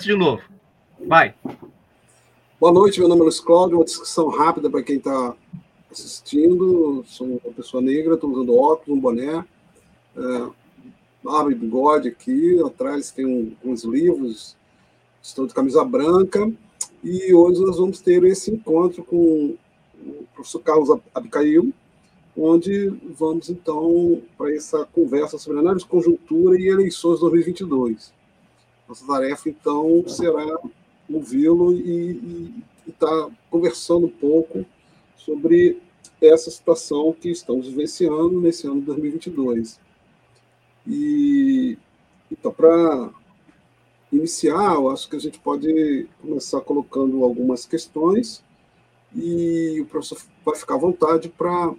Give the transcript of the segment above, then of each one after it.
de novo. Vai. Boa noite, meu nome é Luiz Cláudio. Uma descrição rápida para quem está assistindo. Sou uma pessoa negra, estou usando óculos, um boné, é, barba e bigode aqui. Atrás tem um, uns livros. Estou de camisa branca. E hoje nós vamos ter esse encontro com o professor Carlos Abicail, onde vamos então para essa conversa sobre análise de conjuntura e eleições 2022. Nossa tarefa então será ouvi-lo e estar tá conversando um pouco sobre essa situação que estamos vivenciando nesse ano de 2022. E então para iniciar, eu acho que a gente pode começar colocando algumas questões e o professor vai ficar à vontade para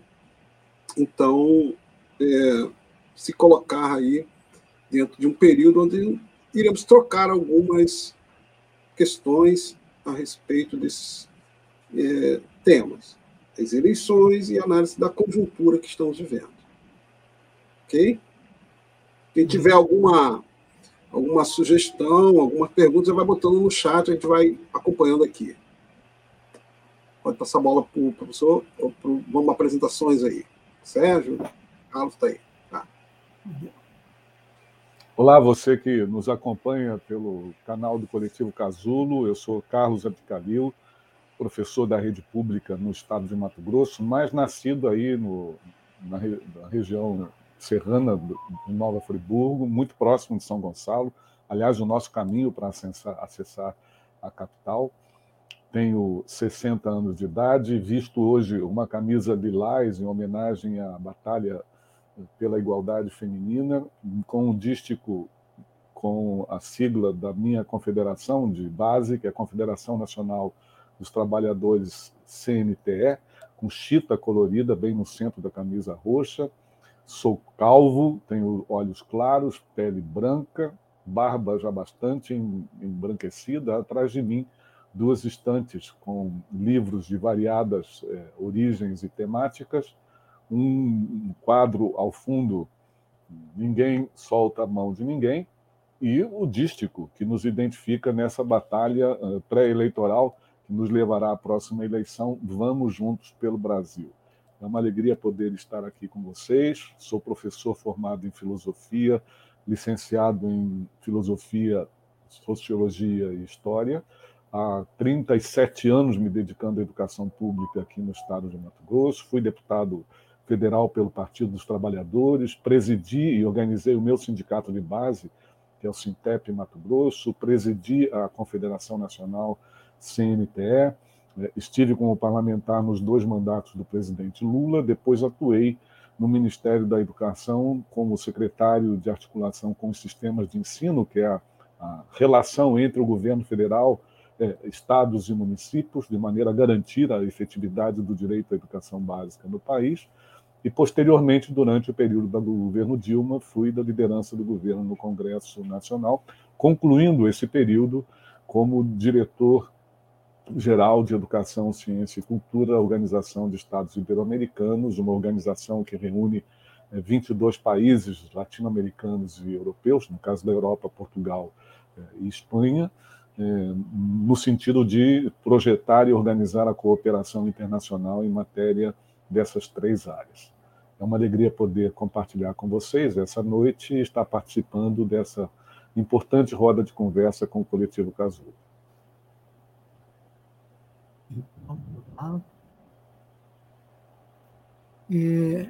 então, é, se colocar aí dentro de um período onde iremos trocar algumas questões a respeito desses é, temas, as eleições e análise da conjuntura que estamos vivendo. Ok? Quem tiver alguma, alguma sugestão, alguma pergunta, já vai botando no chat, a gente vai acompanhando aqui. Pode passar a bola para o professor, ou pro, vamos apresentações aí. Sérgio, Carlos está aí. Tá. Olá, você que nos acompanha pelo canal do Coletivo Casulo. Eu sou Carlos Abicalil, professor da rede pública no estado de Mato Grosso, mas nascido aí no, na, na região serrana de Nova Friburgo, muito próximo de São Gonçalo. Aliás, o nosso caminho para acessar, acessar a capital tenho 60 anos de idade, visto hoje uma camisa lilás em homenagem à batalha pela igualdade feminina, com um dístico com a sigla da minha confederação de base, que é a Confederação Nacional dos Trabalhadores CNTE, com chita colorida bem no centro da camisa roxa. Sou calvo, tenho olhos claros, pele branca, barba já bastante embranquecida. Atrás de mim duas estantes com livros de variadas é, origens e temáticas, um quadro ao fundo, Ninguém Solta a Mão de Ninguém, e o dístico, que nos identifica nessa batalha uh, pré-eleitoral que nos levará à próxima eleição, Vamos Juntos pelo Brasil. É uma alegria poder estar aqui com vocês. Sou professor formado em filosofia, licenciado em filosofia, sociologia e história há 37 anos me dedicando à educação pública aqui no estado de Mato Grosso. Fui deputado federal pelo Partido dos Trabalhadores, presidi e organizei o meu sindicato de base, que é o Sintep Mato Grosso, presidi a Confederação Nacional CNTE, é, estive como parlamentar nos dois mandatos do presidente Lula, depois atuei no Ministério da Educação como secretário de articulação com os sistemas de ensino, que é a, a relação entre o governo federal é, estados e municípios, de maneira a garantir a efetividade do direito à educação básica no país. E, posteriormente, durante o período do governo Dilma, fui da liderança do governo no Congresso Nacional, concluindo esse período como diretor geral de Educação, Ciência e Cultura, Organização de Estados Ibero-Americanos, uma organização que reúne 22 é, países latino-americanos e europeus, no caso da Europa, Portugal é, e Espanha, é, no sentido de projetar e organizar a cooperação internacional em matéria dessas três áreas. É uma alegria poder compartilhar com vocês essa noite e estar participando dessa importante roda de conversa com o Coletivo Casulo. E...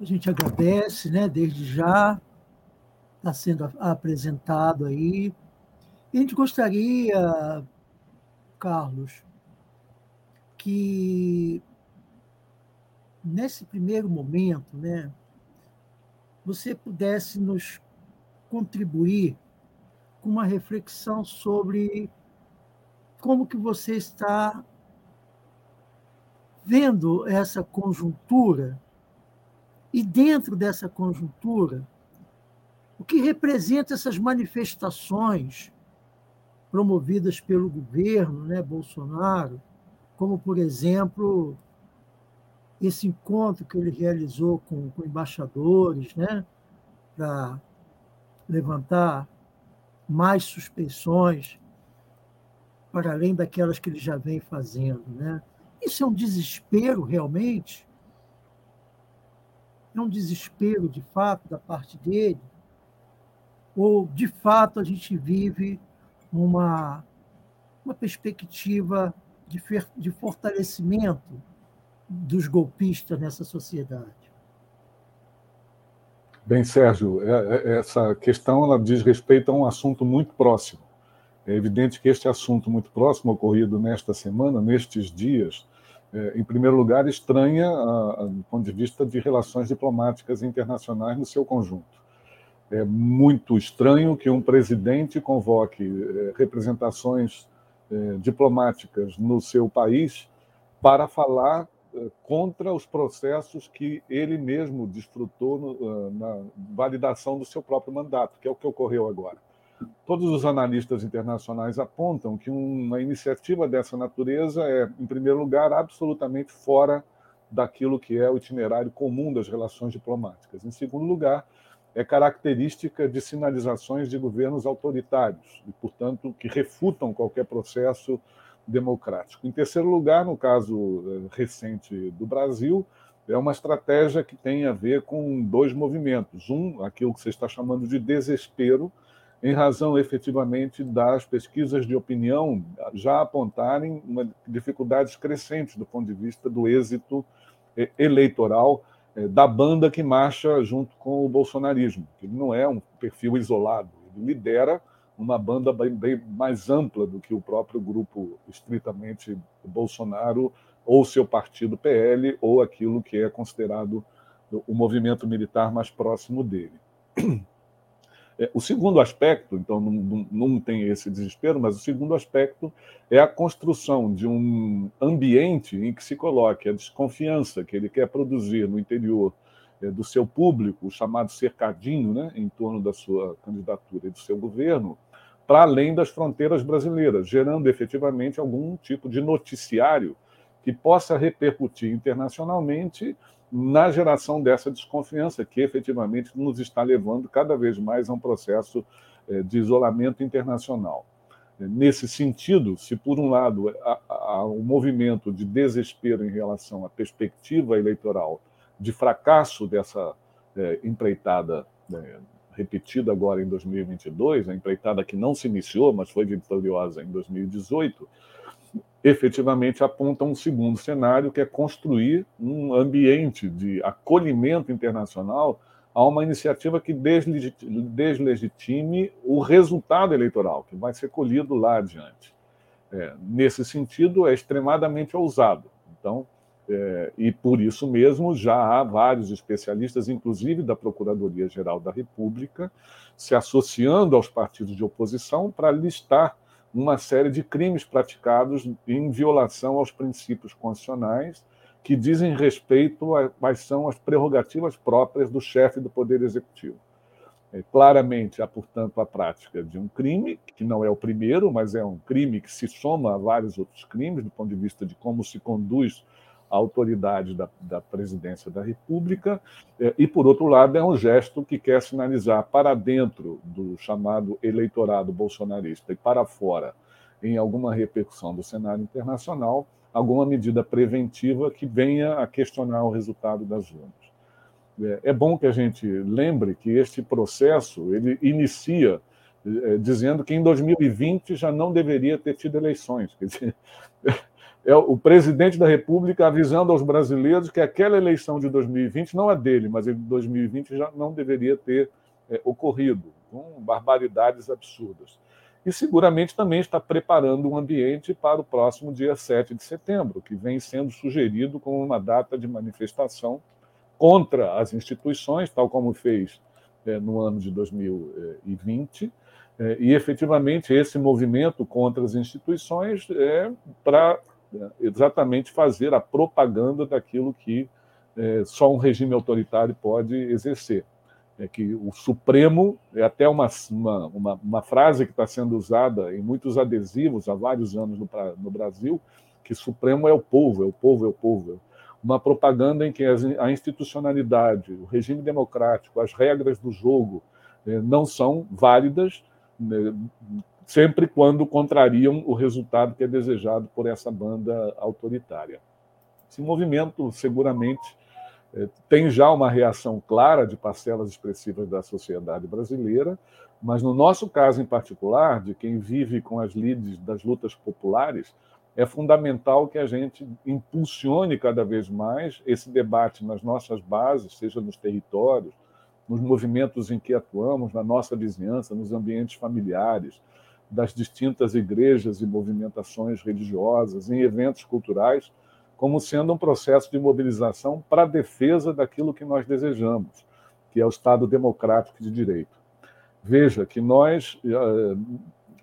A gente agradece, né, desde já, está sendo apresentado aí. A gente gostaria, Carlos, que nesse primeiro momento, né, você pudesse nos contribuir com uma reflexão sobre como que você está vendo essa conjuntura e dentro dessa conjuntura o que representa essas manifestações promovidas pelo governo né, Bolsonaro, como, por exemplo, esse encontro que ele realizou com, com embaixadores, né, para levantar mais suspeições para além daquelas que ele já vem fazendo. Né? Isso é um desespero, realmente? É um desespero, de fato, da parte dele? Ou, de fato, a gente vive uma, uma perspectiva de, de fortalecimento dos golpistas nessa sociedade? Bem, Sérgio, é, é, essa questão ela diz respeito a um assunto muito próximo. É evidente que este assunto muito próximo, ocorrido nesta semana, nestes dias, é, em primeiro lugar, estranha a, a, do ponto de vista de relações diplomáticas internacionais no seu conjunto. É muito estranho que um presidente convoque é, representações é, diplomáticas no seu país para falar é, contra os processos que ele mesmo desfrutou no, na validação do seu próprio mandato, que é o que ocorreu agora. Todos os analistas internacionais apontam que uma iniciativa dessa natureza é, em primeiro lugar, absolutamente fora daquilo que é o itinerário comum das relações diplomáticas. Em segundo lugar, é característica de sinalizações de governos autoritários e, portanto, que refutam qualquer processo democrático. Em terceiro lugar, no caso eh, recente do Brasil, é uma estratégia que tem a ver com dois movimentos. Um, aquilo que você está chamando de desespero, em razão efetivamente das pesquisas de opinião já apontarem dificuldades crescentes do ponto de vista do êxito eh, eleitoral da banda que marcha junto com o bolsonarismo, que não é um perfil isolado, ele lidera uma banda bem, bem mais ampla do que o próprio grupo estritamente Bolsonaro ou seu partido PL ou aquilo que é considerado o movimento militar mais próximo dele. É, o segundo aspecto, então, não, não, não, tem esse desespero, mas o segundo aspecto é a construção de um ambiente em que se coloque a desconfiança que ele quer produzir no interior é, do seu público, o chamado cercadinho, né, em torno da sua candidatura e do seu governo, para além das fronteiras brasileiras, gerando efetivamente algum tipo de noticiário que possa repercutir internacionalmente na geração dessa desconfiança que efetivamente nos está levando cada vez mais a um processo eh, de isolamento internacional. Nesse sentido, se por um lado há um movimento de desespero em relação à perspectiva eleitoral, de fracasso dessa eh, empreitada né, repetida agora em 2022, a empreitada que não se iniciou, mas foi vitoriosa em 2018, efetivamente aponta um segundo cenário, que é construir um ambiente de acolhimento internacional a uma iniciativa que deslegitime o resultado eleitoral, que vai ser colhido lá adiante. É, nesse sentido, é extremadamente ousado. Então, é, e por isso mesmo já há vários especialistas, inclusive da Procuradoria-Geral da República, se associando aos partidos de oposição para listar uma série de crimes praticados em violação aos princípios constitucionais que dizem respeito a quais são as prerrogativas próprias do chefe do Poder Executivo. É, claramente há, portanto, a prática de um crime, que não é o primeiro, mas é um crime que se soma a vários outros crimes, do ponto de vista de como se conduz a autoridade da, da presidência da República, é, e, por outro lado, é um gesto que quer sinalizar para dentro do chamado eleitorado bolsonarista e para fora, em alguma repercussão do cenário internacional, alguma medida preventiva que venha a questionar o resultado das urnas. É, é bom que a gente lembre que este processo ele inicia é, dizendo que em 2020 já não deveria ter tido eleições. Quer dizer, é o presidente da República avisando aos brasileiros que aquela eleição de 2020 não é dele, mas de 2020 já não deveria ter é, ocorrido, com barbaridades absurdas. E seguramente também está preparando um ambiente para o próximo dia 7 de setembro, que vem sendo sugerido como uma data de manifestação contra as instituições, tal como fez é, no ano de 2020. É, e efetivamente esse movimento contra as instituições é para né, exatamente fazer a propaganda daquilo que é, só um regime autoritário pode exercer. É que o Supremo é até uma, uma, uma, uma frase que está sendo usada em muitos adesivos há vários anos no, no Brasil, que Supremo é o povo, é o povo, é o povo. Uma propaganda em que a institucionalidade, o regime democrático, as regras do jogo, eh, não são válidas né, sempre quando contrariam o resultado que é desejado por essa banda autoritária. Esse movimento, seguramente, eh, tem já uma reação clara de parcelas expressivas da sociedade brasileira, mas no nosso caso em particular, de quem vive com as lides das lutas populares, é fundamental que a gente impulsione cada vez mais esse debate nas nossas bases, seja nos territórios, nos movimentos em que atuamos, na nossa vizinhança, nos ambientes familiares, das distintas igrejas e movimentações religiosas, em eventos culturais, como sendo um processo de mobilização para a defesa daquilo que nós desejamos, que é o Estado democrático de direito. Veja que nós eh,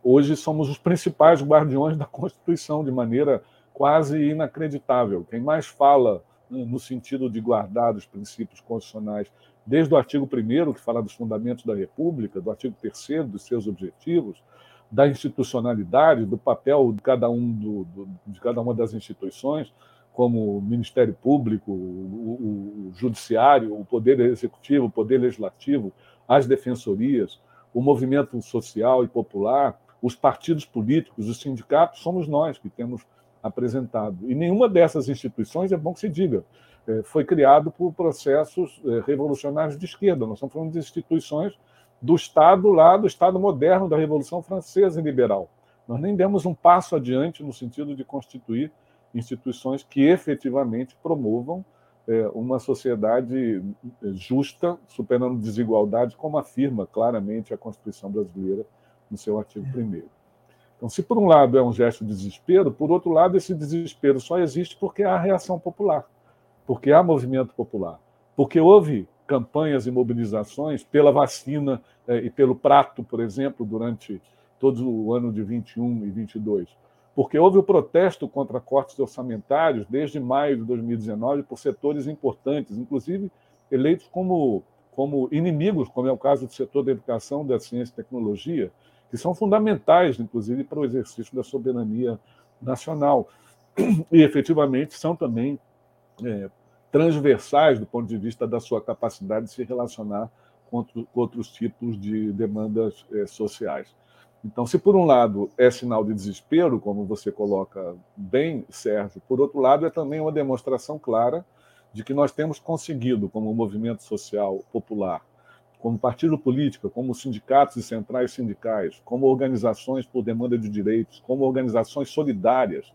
hoje somos os principais guardiões da Constituição, de maneira quase inacreditável. Quem mais fala né, no sentido de guardar os princípios constitucionais, desde o artigo 1, que fala dos fundamentos da República, do artigo 3, dos seus objetivos, da institucionalidade, do papel de cada, um do, do, de cada uma das instituições, como o Ministério Público, o, o, o Judiciário, o Poder Executivo, o Poder Legislativo, as defensorias, o movimento social e popular, os partidos políticos, os sindicatos, somos nós que temos apresentado. E nenhuma dessas instituições, é bom que se diga, é, foi criado por processos é, revolucionários de esquerda. Nós estamos falando de instituições do Estado lá, do Estado moderno da Revolução Francesa e liberal. Nós nem demos um passo adiante no sentido de constituir instituições que efetivamente promovam é, uma sociedade justa, superando desigualdade, como afirma claramente a Constituição brasileira no seu artigo 1. Então, se por um lado é um gesto de desespero, por outro lado, esse desespero só existe porque há reação popular, porque há movimento popular, porque houve campanhas e mobilizações pela vacina é, e pelo prato, por exemplo, durante todo o ano de 21 e 22 porque houve o protesto contra cortes orçamentários desde maio de 2019 por setores importantes, inclusive eleitos como, como inimigos, como é o caso do setor da educação, da ciência e tecnologia, que são fundamentais, inclusive, para o exercício da soberania nacional. E, efetivamente, são também é, transversais do ponto de vista da sua capacidade de se relacionar com, outros tipos de demandas é, sociais. Então, se por um lado é sinal de desespero, como você coloca bem, Sérgio, por outro lado é também uma demonstração clara de que nós temos conseguido, como movimento social popular, como partido político, como sindicatos e centrais sindicais, como organizações por demanda de direitos, como organizações solidárias.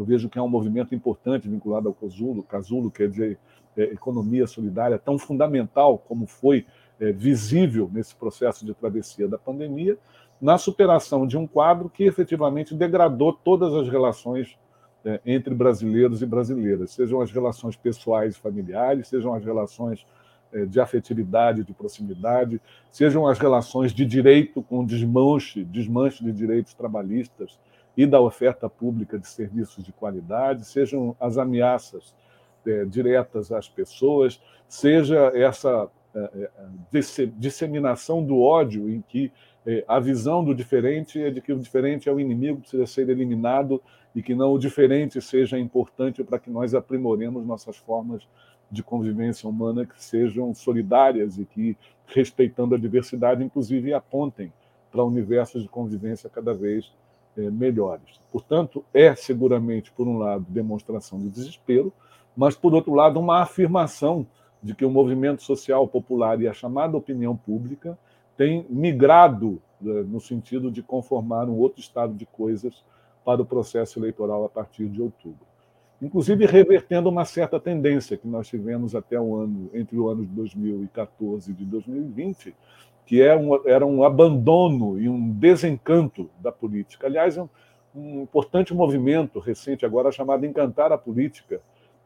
Eu vejo que é um movimento importante vinculado ao Casulo, Casulo que é de é, economia solidária, tão fundamental como foi é, visível nesse processo de travessia da pandemia, na superação de um quadro que efetivamente degradou todas as relações é, entre brasileiros e brasileiras, sejam as relações pessoais e familiares, sejam as relações é, de afetividade, de proximidade, sejam as relações de direito com desmanche, desmanche de direitos trabalhistas e da oferta pública de serviços de qualidade, sejam as ameaças é, diretas às pessoas, seja essa é, é, disseminação do ódio em que é, a visão do diferente é de que o diferente é o inimigo, precisa ser eliminado e que não o diferente seja importante para que nós aprimoremos nossas formas de convivência humana que sejam solidárias e que, respeitando a diversidade, inclusive apontem para universos de convivência cada vez melhores. Portanto, é seguramente, por um lado, demonstração de desespero, mas, por outro lado, uma afirmação de que o movimento social popular e a chamada opinião pública tem migrado né, no sentido de conformar um outro estado de coisas para o processo eleitoral a partir de outubro. Inclusive revertendo uma certa tendência que nós tivemos até o ano, entre o ano de 2014 e de 2020, que é um, era um abandono e um desencanto da política. Aliás, é um, um importante movimento recente agora chamado Encantar a Política,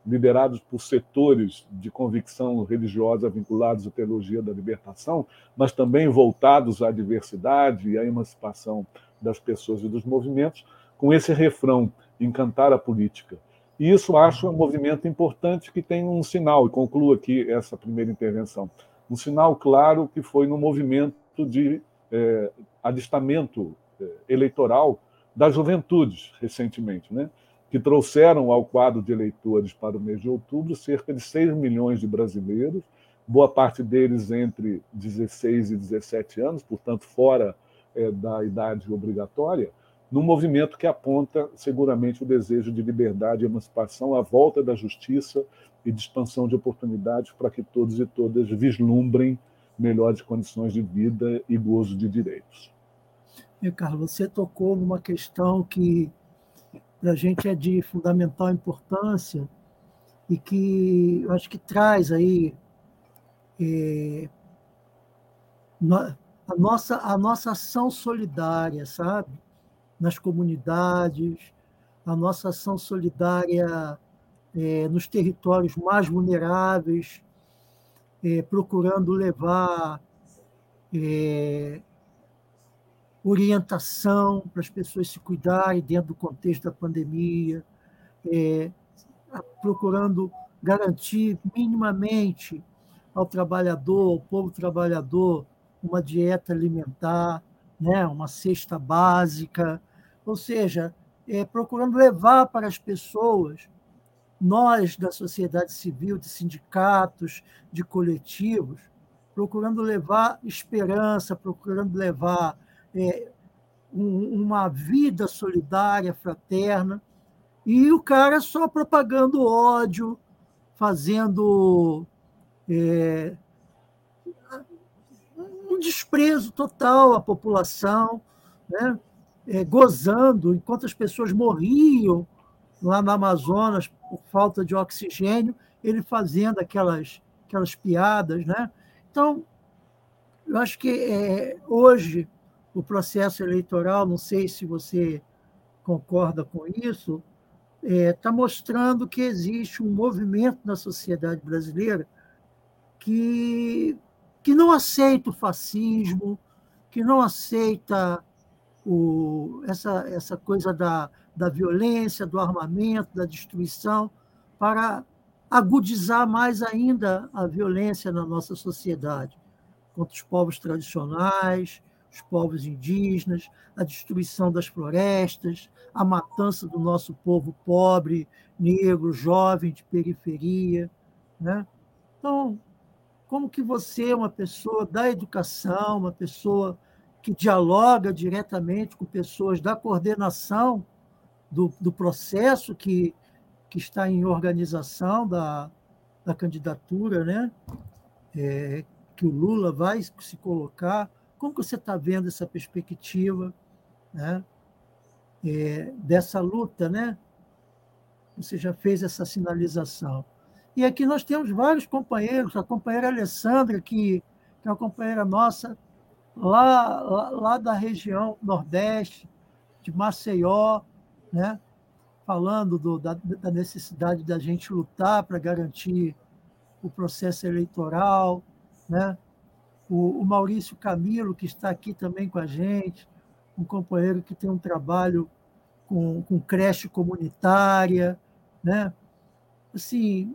liderados por setores de convicção religiosa vinculados à teologia da libertação, mas também voltados à diversidade e à emancipação das pessoas e dos movimentos, com esse refrão, encantar a política. E isso acho um movimento importante que tem um sinal, e concluo aqui essa primeira intervenção, um sinal claro que foi no movimento de é, alistamento é, eleitoral das juventudes, recentemente, né? que trouxeram ao quadro de eleitores para o mês de outubro cerca de 6 milhões de brasileiros boa parte deles entre 16 e 17 anos, portanto, fora é, da idade obrigatória, num movimento que aponta seguramente o desejo de liberdade e emancipação, a volta da justiça e de expansão de oportunidades para que todos e todas vislumbrem melhores condições de vida e gozo de direitos. E, Carlos, você tocou numa questão que para a gente é de fundamental importância e que eu acho que traz aí é, a, nossa, a nossa ação solidária, sabe? Nas comunidades, a nossa ação solidária é, nos territórios mais vulneráveis, é, procurando levar é, orientação para as pessoas se cuidarem dentro do contexto da pandemia, é, procurando garantir minimamente ao trabalhador, ao povo trabalhador, uma dieta alimentar, né, uma cesta básica, ou seja, é, procurando levar para as pessoas, nós da sociedade civil, de sindicatos, de coletivos, procurando levar esperança, procurando levar é, um, uma vida solidária, fraterna, e o cara só propagando ódio, fazendo é, um desprezo total à população, né? É, gozando, enquanto as pessoas morriam lá no Amazonas por falta de oxigênio, ele fazendo aquelas, aquelas piadas. Né? Então, eu acho que é, hoje o processo eleitoral, não sei se você concorda com isso, está é, tá mostrando que existe um movimento na sociedade brasileira que, que não aceita o fascismo, que não aceita o, essa, essa coisa da, da violência, do armamento, da destruição, para agudizar mais ainda a violência na nossa sociedade contra os povos tradicionais, os povos indígenas, a destruição das florestas, a matança do nosso povo pobre, negro, jovem, de periferia. Né? Então, como que você, uma pessoa da educação, uma pessoa que dialoga diretamente com pessoas da coordenação do, do processo que, que está em organização da, da candidatura, né? É, que o Lula vai se colocar, como que você está vendo essa perspectiva né, é, dessa luta? Né? Você já fez essa sinalização. E aqui nós temos vários companheiros, a companheira Alessandra, que, que é uma companheira nossa, lá, lá, lá da região Nordeste, de Maceió, né? falando do, da, da necessidade da gente lutar para garantir o processo eleitoral, né? o, o Maurício Camilo, que está aqui também com a gente, um companheiro que tem um trabalho com, com creche comunitária, né? Assim,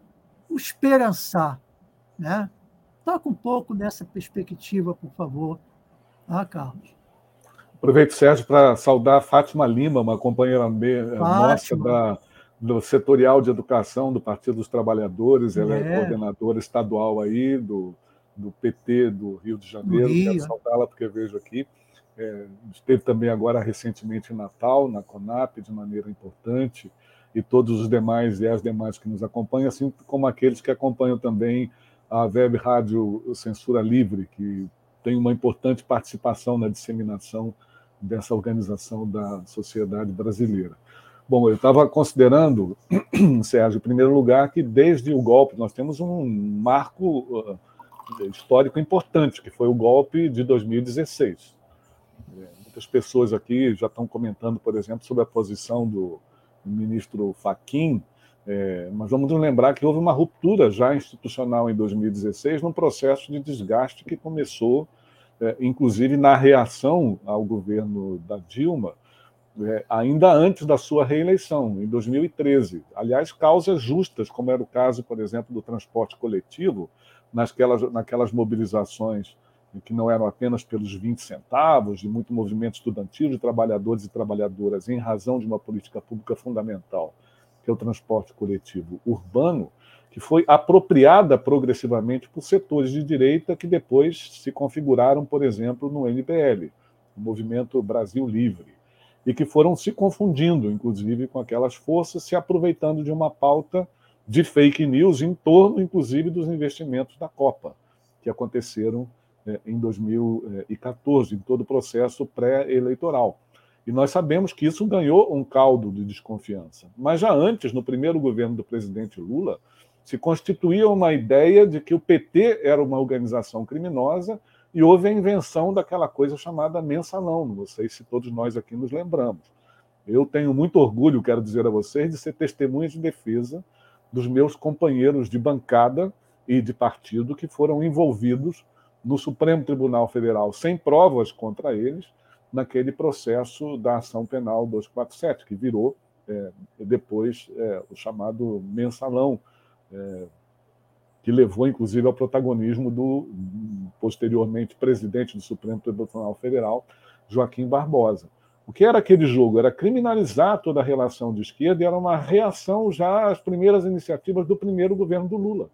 o esperançar, né? Toca um pouco nessa perspectiva, por favor, ah, Carlos. Aproveito, Sérgio, para saudar a Fátima Lima, uma companheira nossa da, do setorial de educação do Partido dos Trabalhadores, ela é, é coordenadora estadual aí do, do PT do Rio de Janeiro, Rio. quero saudá-la porque vejo aqui. É, esteve também agora recentemente em Natal, na CONAP, de maneira importante, e todos os demais e as demais que nos acompanham, assim como aqueles que acompanham também a Web Rádio Censura Livre, que tem uma importante participação na disseminação dessa organização da sociedade brasileira. Bom, eu estava considerando, Sérgio, em primeiro lugar, que desde o golpe nós temos um marco histórico importante, que foi o golpe de 2016. É, muitas pessoas aqui já estão comentando, por exemplo, sobre a posição do ministro Faquim, é, mas vamos lembrar que houve uma ruptura já institucional em 2016, num processo de desgaste que começou, é, inclusive, na reação ao governo da Dilma, é, ainda antes da sua reeleição, em 2013. Aliás, causas justas, como era o caso, por exemplo, do transporte coletivo, naquelas, naquelas mobilizações que não eram apenas pelos 20 centavos, de muito movimento estudantil de trabalhadores e trabalhadoras em razão de uma política pública fundamental, que é o transporte coletivo urbano, que foi apropriada progressivamente por setores de direita que depois se configuraram, por exemplo, no MPL, o Movimento Brasil Livre, e que foram se confundindo, inclusive, com aquelas forças, se aproveitando de uma pauta de fake news em torno, inclusive, dos investimentos da Copa, que aconteceram em 2014, em todo o processo pré-eleitoral. E nós sabemos que isso ganhou um caldo de desconfiança. Mas já antes, no primeiro governo do presidente Lula, se constituía uma ideia de que o PT era uma organização criminosa e houve a invenção daquela coisa chamada mensalão. Não sei se todos nós aqui nos lembramos. Eu tenho muito orgulho, quero dizer a vocês, de ser testemunha de defesa dos meus companheiros de bancada e de partido que foram envolvidos no Supremo Tribunal Federal sem provas contra eles naquele processo da ação penal 247, que virou é, depois é, o chamado mensalão, é, que levou inclusive ao protagonismo do posteriormente presidente do Supremo Tribunal Federal, Joaquim Barbosa. O que era aquele jogo? Era criminalizar toda a relação de esquerda e era uma reação já às primeiras iniciativas do primeiro governo do Lula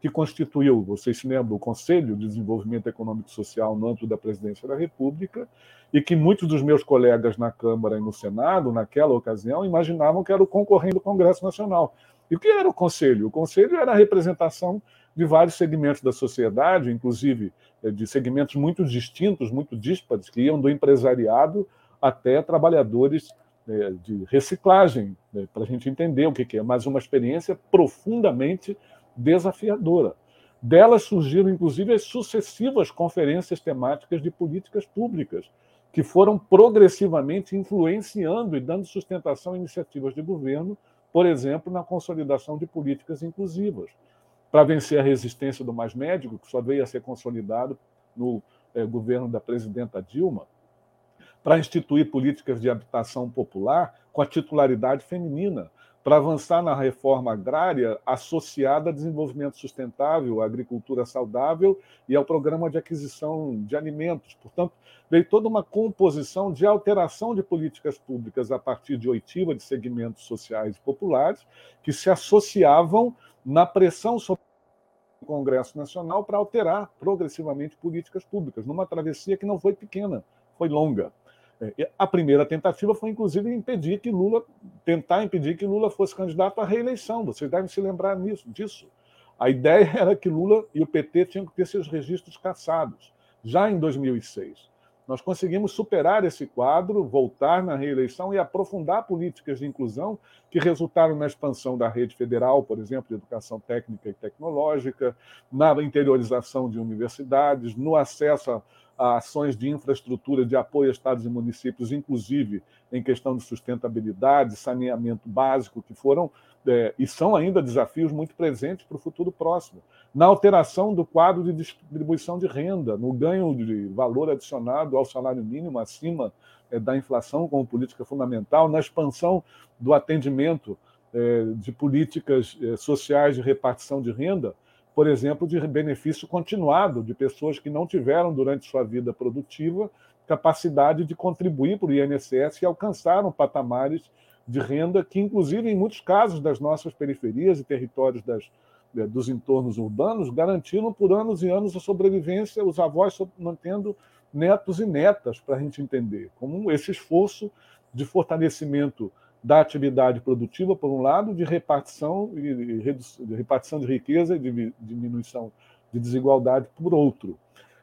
que constituiu, vocês se lembram, o Conselho de Desenvolvimento Econômico e Social no âmbito da Presidência da República, e que muitos dos meus colegas na Câmara e no Senado, naquela ocasião, imaginavam que era o concorrente do Congresso Nacional. E o que era o Conselho? O Conselho era a representação de vários segmentos da sociedade, inclusive eh, de segmentos muito distintos, muito díspares, que iam do empresariado até trabalhadores eh, de reciclagem, né, para a gente entender o que é, mas uma experiência profundamente desafiadora. Delas surgiram, inclusive, as sucessivas conferências temáticas de políticas públicas, que foram progressivamente influenciando e dando sustentação a iniciativas de governo, por exemplo, na consolidação de políticas inclusivas. Para vencer a resistência do mais médico, que só veio a ser consolidado no eh, governo da presidenta Dilma, para instituir políticas de habitação popular com a titularidade feminina, para avançar na reforma agrária associada a desenvolvimento sustentável, à agricultura saudável e ao programa de aquisição de alimentos. Portanto, veio toda uma composição de alteração de políticas públicas a partir de oitiva de segmentos sociais e populares que se associavam na pressão sobre o Congresso Nacional para alterar progressivamente políticas públicas, numa travessia que não foi pequena, foi longa. É, a primeira tentativa foi, inclusive, impedir que Lula, tentar impedir que Lula fosse candidato à reeleição. Vocês devem se lembrar nisso, disso. A ideia era que Lula e o PT tinham que ter seus registros cassados, já em 2006. Nós conseguimos superar esse quadro, voltar na reeleição e aprofundar políticas de inclusão que resultaram na expansão da rede federal, por exemplo, de educação técnica e tecnológica, na interiorização de universidades, no acesso a ações de infraestrutura de apoio a estados e municípios, inclusive em questão de sustentabilidade, saneamento básico, que foram é, e são ainda desafios muito presentes para o futuro próximo. Na alteração do quadro de distribuição de renda, no ganho de valor adicionado ao salário mínimo acima é, da inflação como política fundamental, na expansão do atendimento é, de políticas é, sociais de repartição de renda, por exemplo, de benefício continuado de pessoas que não tiveram, durante sua vida produtiva, capacidade de contribuir para o INSS e alcançaram patamares de renda que, inclusive, em muitos casos das nossas periferias e territórios das, eh, dos entornos urbanos, garantiram por anos e anos a sobrevivência, os avós mantendo netos e netas, para a gente entender, como esse esforço de fortalecimento da atividade produtiva, por um lado, de repartição, de repartição de riqueza e de diminuição de desigualdade, por outro.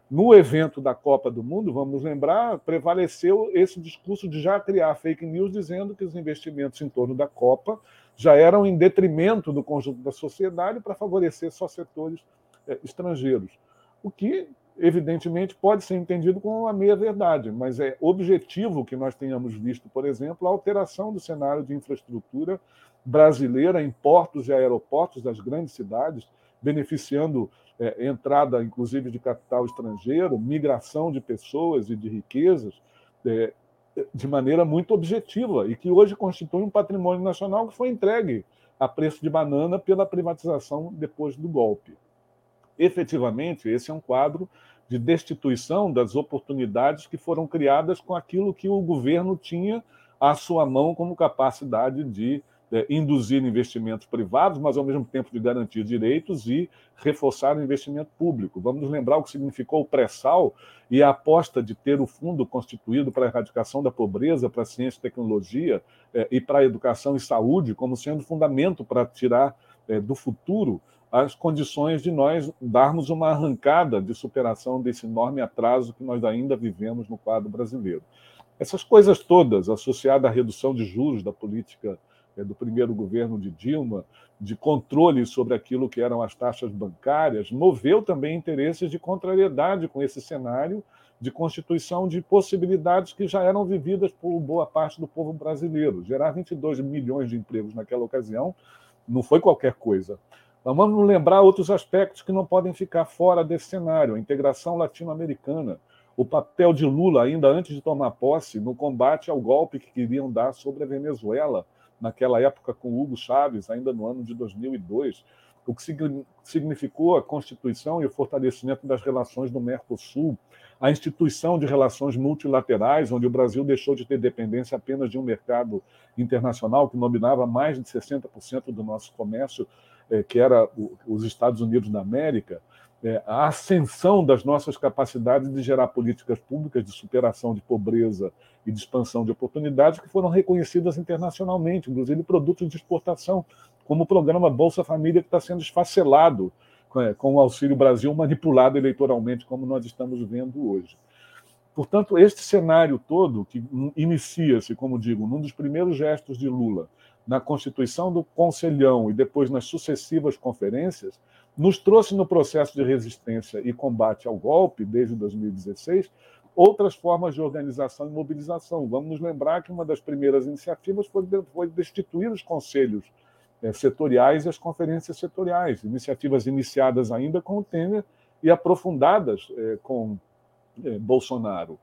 No evento da Copa do Mundo, vamos lembrar, prevaleceu esse discurso de já criar fake news dizendo que os investimentos em torno da Copa já eram em detrimento do conjunto da sociedade para favorecer só setores eh, estrangeiros. O que evidentemente, pode ser entendido como uma meia-verdade, mas é objetivo que nós tenhamos visto, por exemplo, a alteração do cenário de infraestrutura brasileira em portos e aeroportos das grandes cidades, beneficiando é, entrada, inclusive, de capital estrangeiro, migração de pessoas e de riquezas, é, de maneira muito objetiva, e que hoje constitui um patrimônio nacional que foi entregue a preço de banana pela privatização depois do golpe. Efetivamente, esse é um quadro de destituição das oportunidades que foram criadas com aquilo que o governo tinha à sua mão como capacidade de é, induzir investimentos privados, mas ao mesmo tempo de garantir direitos e reforçar o investimento público. Vamos lembrar o que significou o pré-sal e a aposta de ter o fundo constituído para a erradicação da pobreza, para a ciência e tecnologia é, e para a educação e saúde como sendo fundamento para tirar é, do futuro as condições de nós darmos uma arrancada de superação desse enorme atraso que nós ainda vivemos no quadro brasileiro. Essas coisas todas, associadas à redução de juros da política do primeiro governo de Dilma, de controle sobre aquilo que eram as taxas bancárias, moveu também interesses de contrariedade com esse cenário de constituição de possibilidades que já eram vividas por boa parte do povo brasileiro. Gerar 22 milhões de empregos naquela ocasião não foi qualquer coisa. Mas vamos lembrar outros aspectos que não podem ficar fora desse cenário: a integração latino-americana, o papel de Lula, ainda antes de tomar posse, no combate ao golpe que queriam dar sobre a Venezuela, naquela época com Hugo Chávez, ainda no ano de 2002, o que significou a constituição e o fortalecimento das relações do Mercosul, a instituição de relações multilaterais, onde o Brasil deixou de ter dependência apenas de um mercado internacional que dominava mais de 60% do nosso comércio, eh, que era os Estados Unidos da América, a ascensão das nossas capacidades de gerar políticas públicas de superação de pobreza e de expansão de oportunidades que foram reconhecidas internacionalmente, inclusive produtos de exportação, como o programa Bolsa Família, que está sendo esfacelado é, com o Auxílio Brasil manipulado eleitoralmente, como nós estamos vendo hoje. Portanto, este cenário todo, que inicia-se, como digo, num dos primeiros gestos de Lula, na constituição do Conselhão e depois nas sucessivas conferências, nos trouxe no processo de resistência e combate ao golpe, desde 2016, outras formas de organização e mobilização. Vamos nos lembrar que uma das primeiras iniciativas foi, foi destituir os conselhos é, setoriais e as conferências setoriais, iniciativas iniciadas ainda com o Temer e aprofundadas é, com é, Bolsonaro.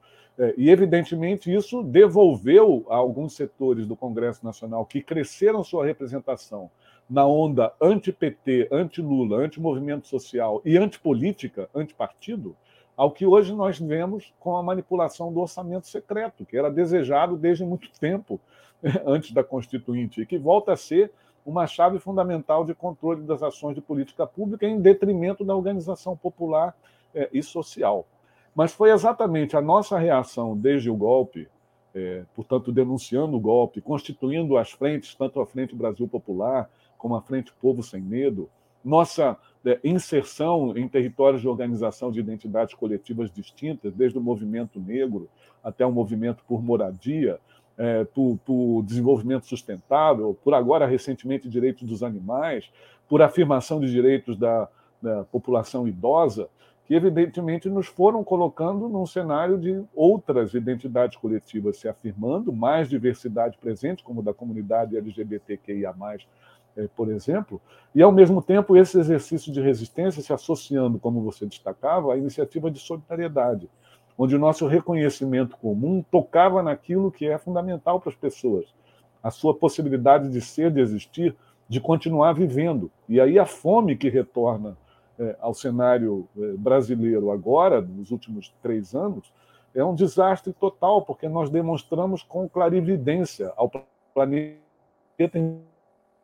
E, evidentemente, isso devolveu a alguns setores do Congresso Nacional que cresceram sua representação na onda anti-PT, anti-Lula, anti-movimento social e antipolítica, antipartido, ao que hoje nós vemos com a manipulação do orçamento secreto, que era desejado desde muito tempo antes da Constituinte, e que volta a ser uma chave fundamental de controle das ações de política pública em detrimento da organização popular eh, e social. Mas foi exatamente a nossa reação desde o golpe, eh, portanto, denunciando o golpe, constituindo as frentes, tanto a Frente Brasil Popular, como a Frente Povo Sem Medo, nossa é, inserção em territórios de organização de identidades coletivas distintas, desde o movimento negro até o movimento por moradia, é, por, por, desenvolvimento sustentável, por agora recentemente direitos dos animais, por afirmação de direitos da, da população idosa, que evidentemente nos foram colocando num cenário de outras identidades coletivas se afirmando, mais diversidade presente, como da comunidade LGBTQIA+, por exemplo, e, ao mesmo tempo, esse exercício de resistência se associando, como você destacava, à iniciativa de solidariedade, onde o nosso reconhecimento comum tocava naquilo que é fundamental para as pessoas, a sua possibilidade de ser, de existir, de continuar vivendo. E aí a fome que retorna eh, ao cenário eh, brasileiro agora, nos últimos três anos, é um desastre total, porque nós demonstramos com clarividência ao planeta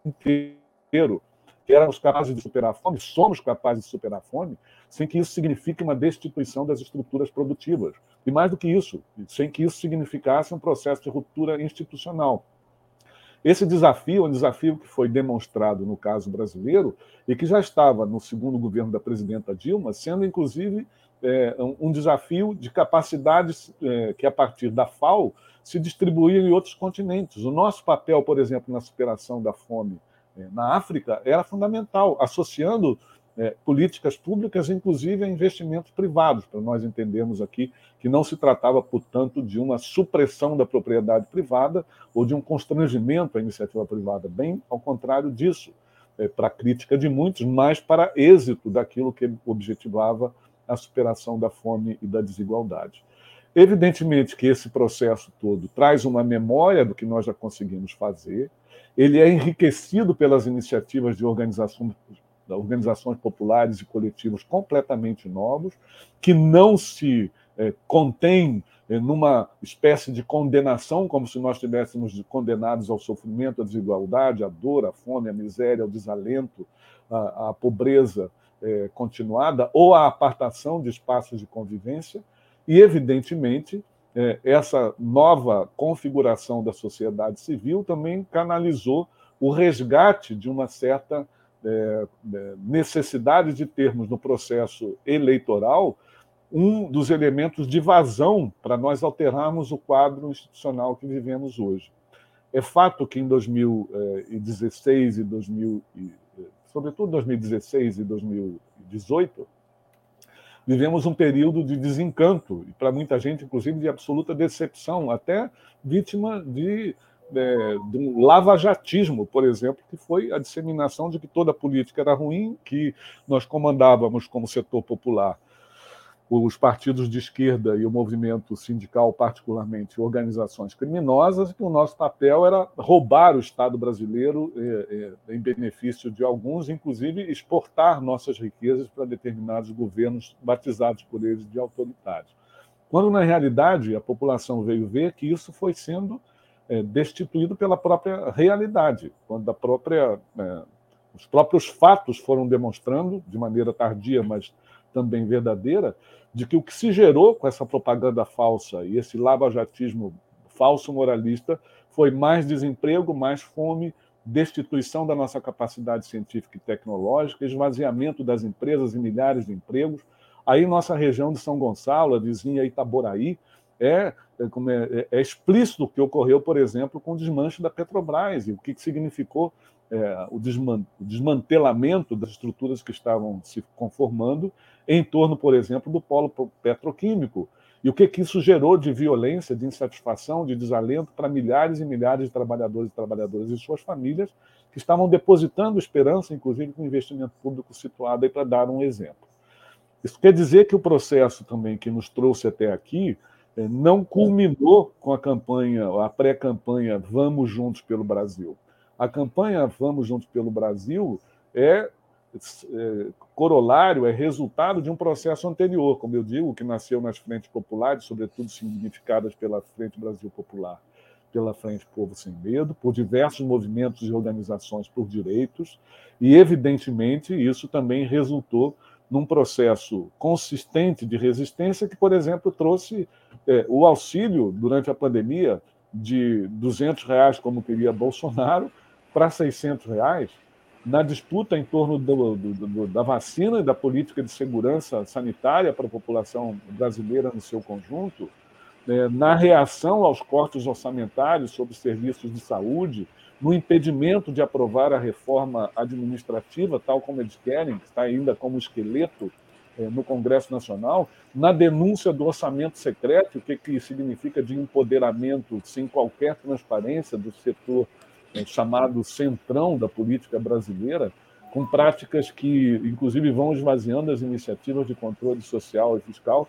inteiro que éramos capazes de superar a fome, somos capazes de superar a fome, sem que isso signifique uma destituição das estruturas produtivas. E mais do que isso, sem que isso significasse um processo de ruptura institucional. Esse desafio é um desafio que foi demonstrado no caso brasileiro e que já estava no segundo governo da presidenta Dilma, sendo inclusive é, um desafio de capacidades é, que, a partir da FAO, se distribuíam em outros continentes. O nosso papel, por exemplo, na superação da fome é, na África era fundamental, associando é, políticas públicas, inclusive a investimentos privados, para nós entendermos aqui que não se tratava, portanto, de uma supressão da propriedade privada ou de um constrangimento à iniciativa privada, bem ao contrário disso, é, para a crítica de muitos, mas para êxito daquilo que objetivava a superação da fome e da desigualdade. Evidentemente que esse processo todo traz uma memória do que nós já conseguimos fazer, ele é enriquecido pelas iniciativas de organizações, organizações populares e coletivos completamente novos, que não se é, contém é, numa espécie de condenação, como se nós estivéssemos condenados ao sofrimento, à desigualdade, à dor, à fome, à miséria, ao desalento, à, à pobreza é, continuada, ou à apartação de espaços de convivência, e, evidentemente, é, essa nova configuração da sociedade civil também canalizou o resgate de uma certa necessidade de termos no processo eleitoral um dos elementos de vazão para nós alterarmos o quadro institucional que vivemos hoje. É fato que em 2016 e 2000, sobretudo 2016 e 2018, vivemos um período de desencanto e para muita gente, inclusive, de absoluta decepção, até vítima de, de um lavajatismo, por exemplo, que foi a disseminação de que toda política era ruim, que nós comandávamos como setor popular os partidos de esquerda e o movimento sindical, particularmente organizações criminosas, que o nosso papel era roubar o Estado brasileiro eh, eh, em benefício de alguns, inclusive exportar nossas riquezas para determinados governos batizados por eles de autoritários. Quando, na realidade, a população veio ver que isso foi sendo eh, destituído pela própria realidade, quando a própria, os próprios fatos foram demonstrando, de maneira tardia, mas também verdadeira, de que o que se gerou com essa propaganda falsa e esse lavajatismo falso moralista foi mais desemprego, mais fome, destituição da nossa capacidade científica e tecnológica, esvaziamento das empresas e milhares de empregos. Aí, nossa região de São Gonçalo, a vizinha Itaboraí, é, é, é, é, explícito o que ocorreu, por exemplo, com o desmanche da Petrobras e o que significou é, o, desmantelamento das estruturas que estavam se conformando em torno, por exemplo, do polo petroquímico. E o que, que isso gerou de violência, de insatisfação, de desalento para milhares e milhares de trabalhadores e trabalhadoras e suas famílias que estavam depositando esperança, inclusive, com investimento público situado aí para dar um exemplo. Isso quer dizer que o processo também que nos trouxe até aqui é, não culminou com a campanha, a pré-campanha Vamos Juntos pelo Brasil. A campanha Vamos Juntos pelo Brasil é, é, corolário, é resultado de um processo anterior, como eu digo, que nasceu nas frentes populares, sobretudo significadas pela Frente Brasil Popular, pela Frente Povo Sem Medo, por diversos movimentos e organizações por direitos, e, evidentemente, isso também resultou num processo consistente de resistência que, por exemplo, trouxe é, o auxílio durante a pandemia de 200 reais, como queria Bolsonaro, para 600 reais, na disputa em torno do, do, do, da vacina e da política de segurança sanitária para a população brasileira no seu conjunto, né, na reação aos cortes orçamentários sobre serviços de saúde, no impedimento de aprovar a reforma administrativa, tal como eles querem, que está ainda como esqueleto é, no Congresso Nacional, na denúncia do orçamento secreto, o que, que significa de empoderamento sem qualquer transparência do setor é, chamado centrão da política brasileira, com práticas que, inclusive, vão esvaziando as iniciativas de controle social e fiscal,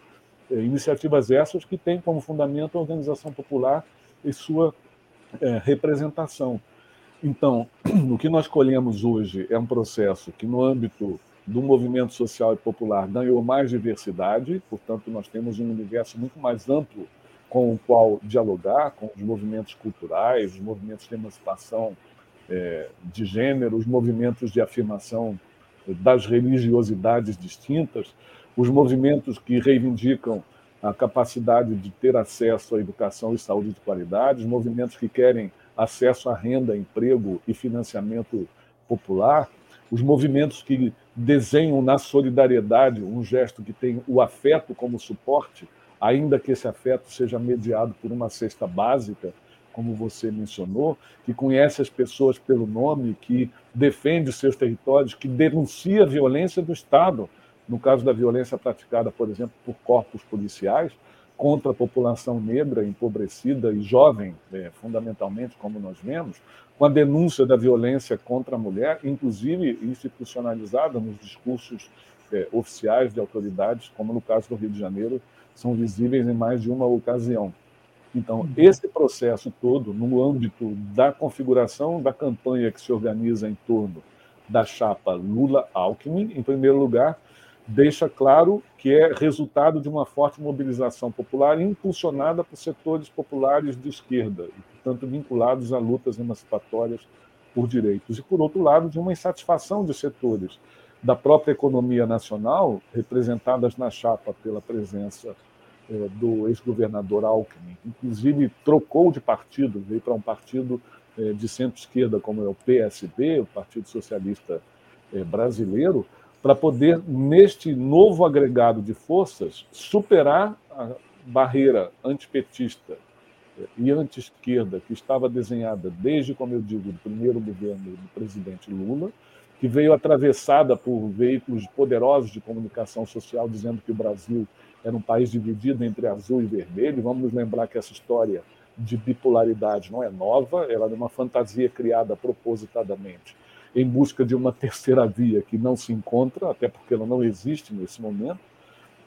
é, iniciativas essas que têm como fundamento a organização popular e sua é, representação. Então, o que nós colhemos hoje é um processo que, no âmbito do movimento social e popular, ganhou mais diversidade, portanto, nós temos um universo muito mais amplo com o qual dialogar, com os movimentos culturais, os movimentos de emancipação é, de gênero, os movimentos de afirmação das religiosidades distintas, os movimentos que reivindicam a capacidade de ter acesso à educação e saúde de qualidade, os movimentos que querem acesso à renda, emprego e financiamento popular, os movimentos que desenham na solidariedade um gesto que tem o afeto como suporte ainda que esse afeto seja mediado por uma cesta básica, como você mencionou, que conhece as pessoas pelo nome, que defende seus territórios, que denuncia a violência do Estado, no caso da violência praticada, por exemplo, por corpos policiais, contra a população negra, empobrecida e jovem, é, fundamentalmente, como nós vemos, com a denúncia da violência contra a mulher, inclusive institucionalizada nos discursos é, oficiais de autoridades, como no caso do Rio de Janeiro, são visíveis em mais de uma ocasião. Então, uhum. esse processo todo, no âmbito da configuração da campanha que se organiza em torno da chapa Lula-Alckmin, em primeiro lugar, deixa claro que é resultado de uma forte mobilização popular impulsionada por setores populares de esquerda, e, portanto, vinculados a lutas emancipatórias por direitos. E, por outro lado, de uma insatisfação de setores da própria economia nacional, representadas na chapa pela presença eh, do ex-governador Alckmin. Inclusive, trocou de partido, veio para um partido eh, de centro-esquerda, como é o PSB, o Partido Socialista eh, Brasileiro, para poder, neste novo agregado de forças, superar a barreira antipetista e anti-esquerda que estava desenhada desde, como eu digo, do primeiro governo do presidente Lula, que veio atravessada por veículos poderosos de comunicação social dizendo que o Brasil era um país dividido entre azul e vermelho. Vamos nos lembrar que essa história de bipolaridade não é nova, ela é uma fantasia criada propositadamente em busca de uma terceira via que não se encontra, até porque ela não existe nesse momento.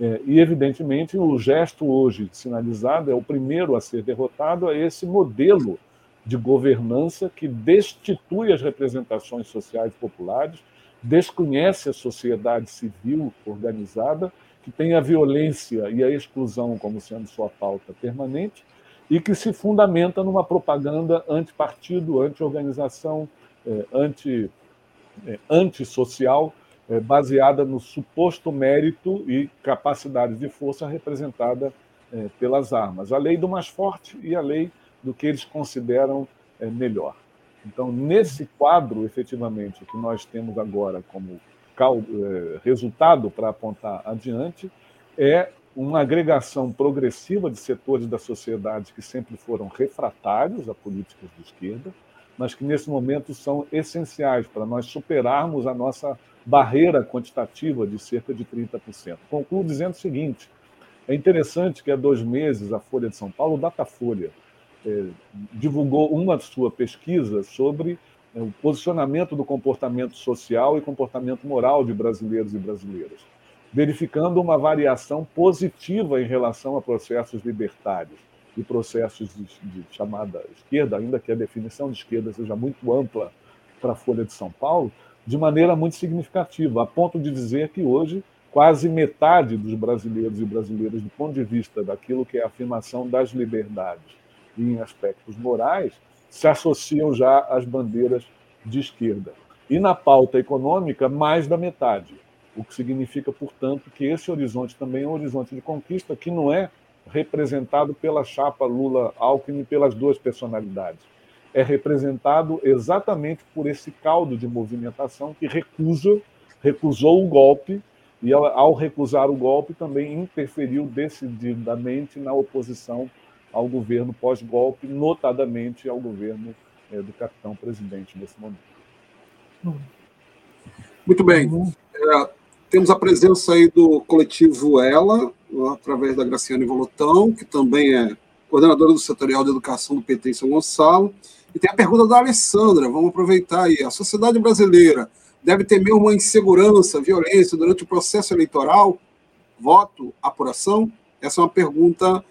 É, e, evidentemente, o gesto hoje sinalizado é o primeiro a ser derrotado a esse modelo de governança que destitui as representações sociais populares, desconhece a sociedade civil organizada, que tem a violência e a exclusão como sendo sua pauta permanente, e que se fundamenta numa propaganda antipartido, anti-organização, é, anti, é, antissocial, é, baseada no suposto mérito e capacidade de força representada pelas armas. A lei do mais forte e a lei do que eles consideram melhor. Então, nesse quadro, efetivamente, que nós temos agora como resultado para apontar adiante, é uma agregação progressiva de setores da sociedade que sempre foram refratários a políticas de esquerda, mas que nesse momento são essenciais para nós superarmos a nossa barreira quantitativa de cerca de 30%. Concluo dizendo o seguinte: é interessante que há dois meses a Folha de São Paulo, o Datafolha, é, divulgou uma sua pesquisa sobre é, o posicionamento do comportamento social e comportamento moral de brasileiros e brasileiras, verificando uma variação positiva em relação a processos libertários e processos de, de chamada esquerda, ainda que a definição de esquerda seja muito ampla para a Folha de São Paulo, de maneira muito significativa, a ponto de dizer que hoje quase metade dos brasileiros e brasileiras, do ponto de vista daquilo que é a afirmação das liberdades e em aspectos morais, se associam já às bandeiras de esquerda. E na pauta econômica, mais da metade. O que significa, portanto, que esse horizonte também é um horizonte de conquista que não é representado pela chapa Lula-Alckmin pelas duas personalidades. É representado exatamente por esse caldo de movimentação que recusa, recusou o golpe e, ao recusar o golpe, também interferiu decididamente na oposição ao governo pós-golpe, notadamente ao governo é, do capitão presidente nesse momento. Muito bem. É, temos a presença aí do coletivo Ela, através da Graciane Volotão, que também é coordenadora do setorial de educação do PT em São Gonçalo. E tem a pergunta da Alessandra, vamos aproveitar aí. A sociedade brasileira deve temer uma insegurança, violência durante o processo eleitoral? Voto, apuração? Essa é uma pergunta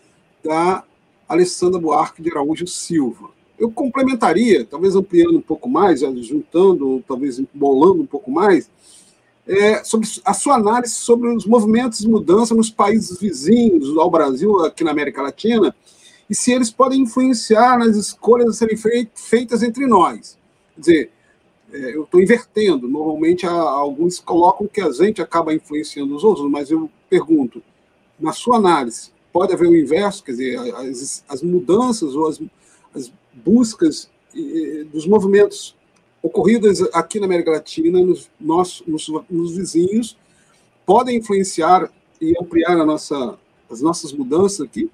da Alessandra Buarque de Araújo Silva. Eu complementaria, talvez ampliando um pouco mais, juntando, talvez bolando um pouco mais, é, sobre a sua análise sobre os movimentos de mudança nos países vizinhos ao Brasil, aqui na América Latina, e se eles podem influenciar nas escolhas a serem feitas entre nós. Quer dizer, é, eu estou invertendo. Normalmente, alguns colocam que a gente acaba influenciando os outros, mas eu pergunto, na sua análise, pode haver o inverso? Quer dizer, as, as mudanças ou as, as buscas dos movimentos ocorridas aqui na América Latina, nos, nossos, nos, nos vizinhos, podem influenciar e ampliar a nossa, as nossas mudanças aqui?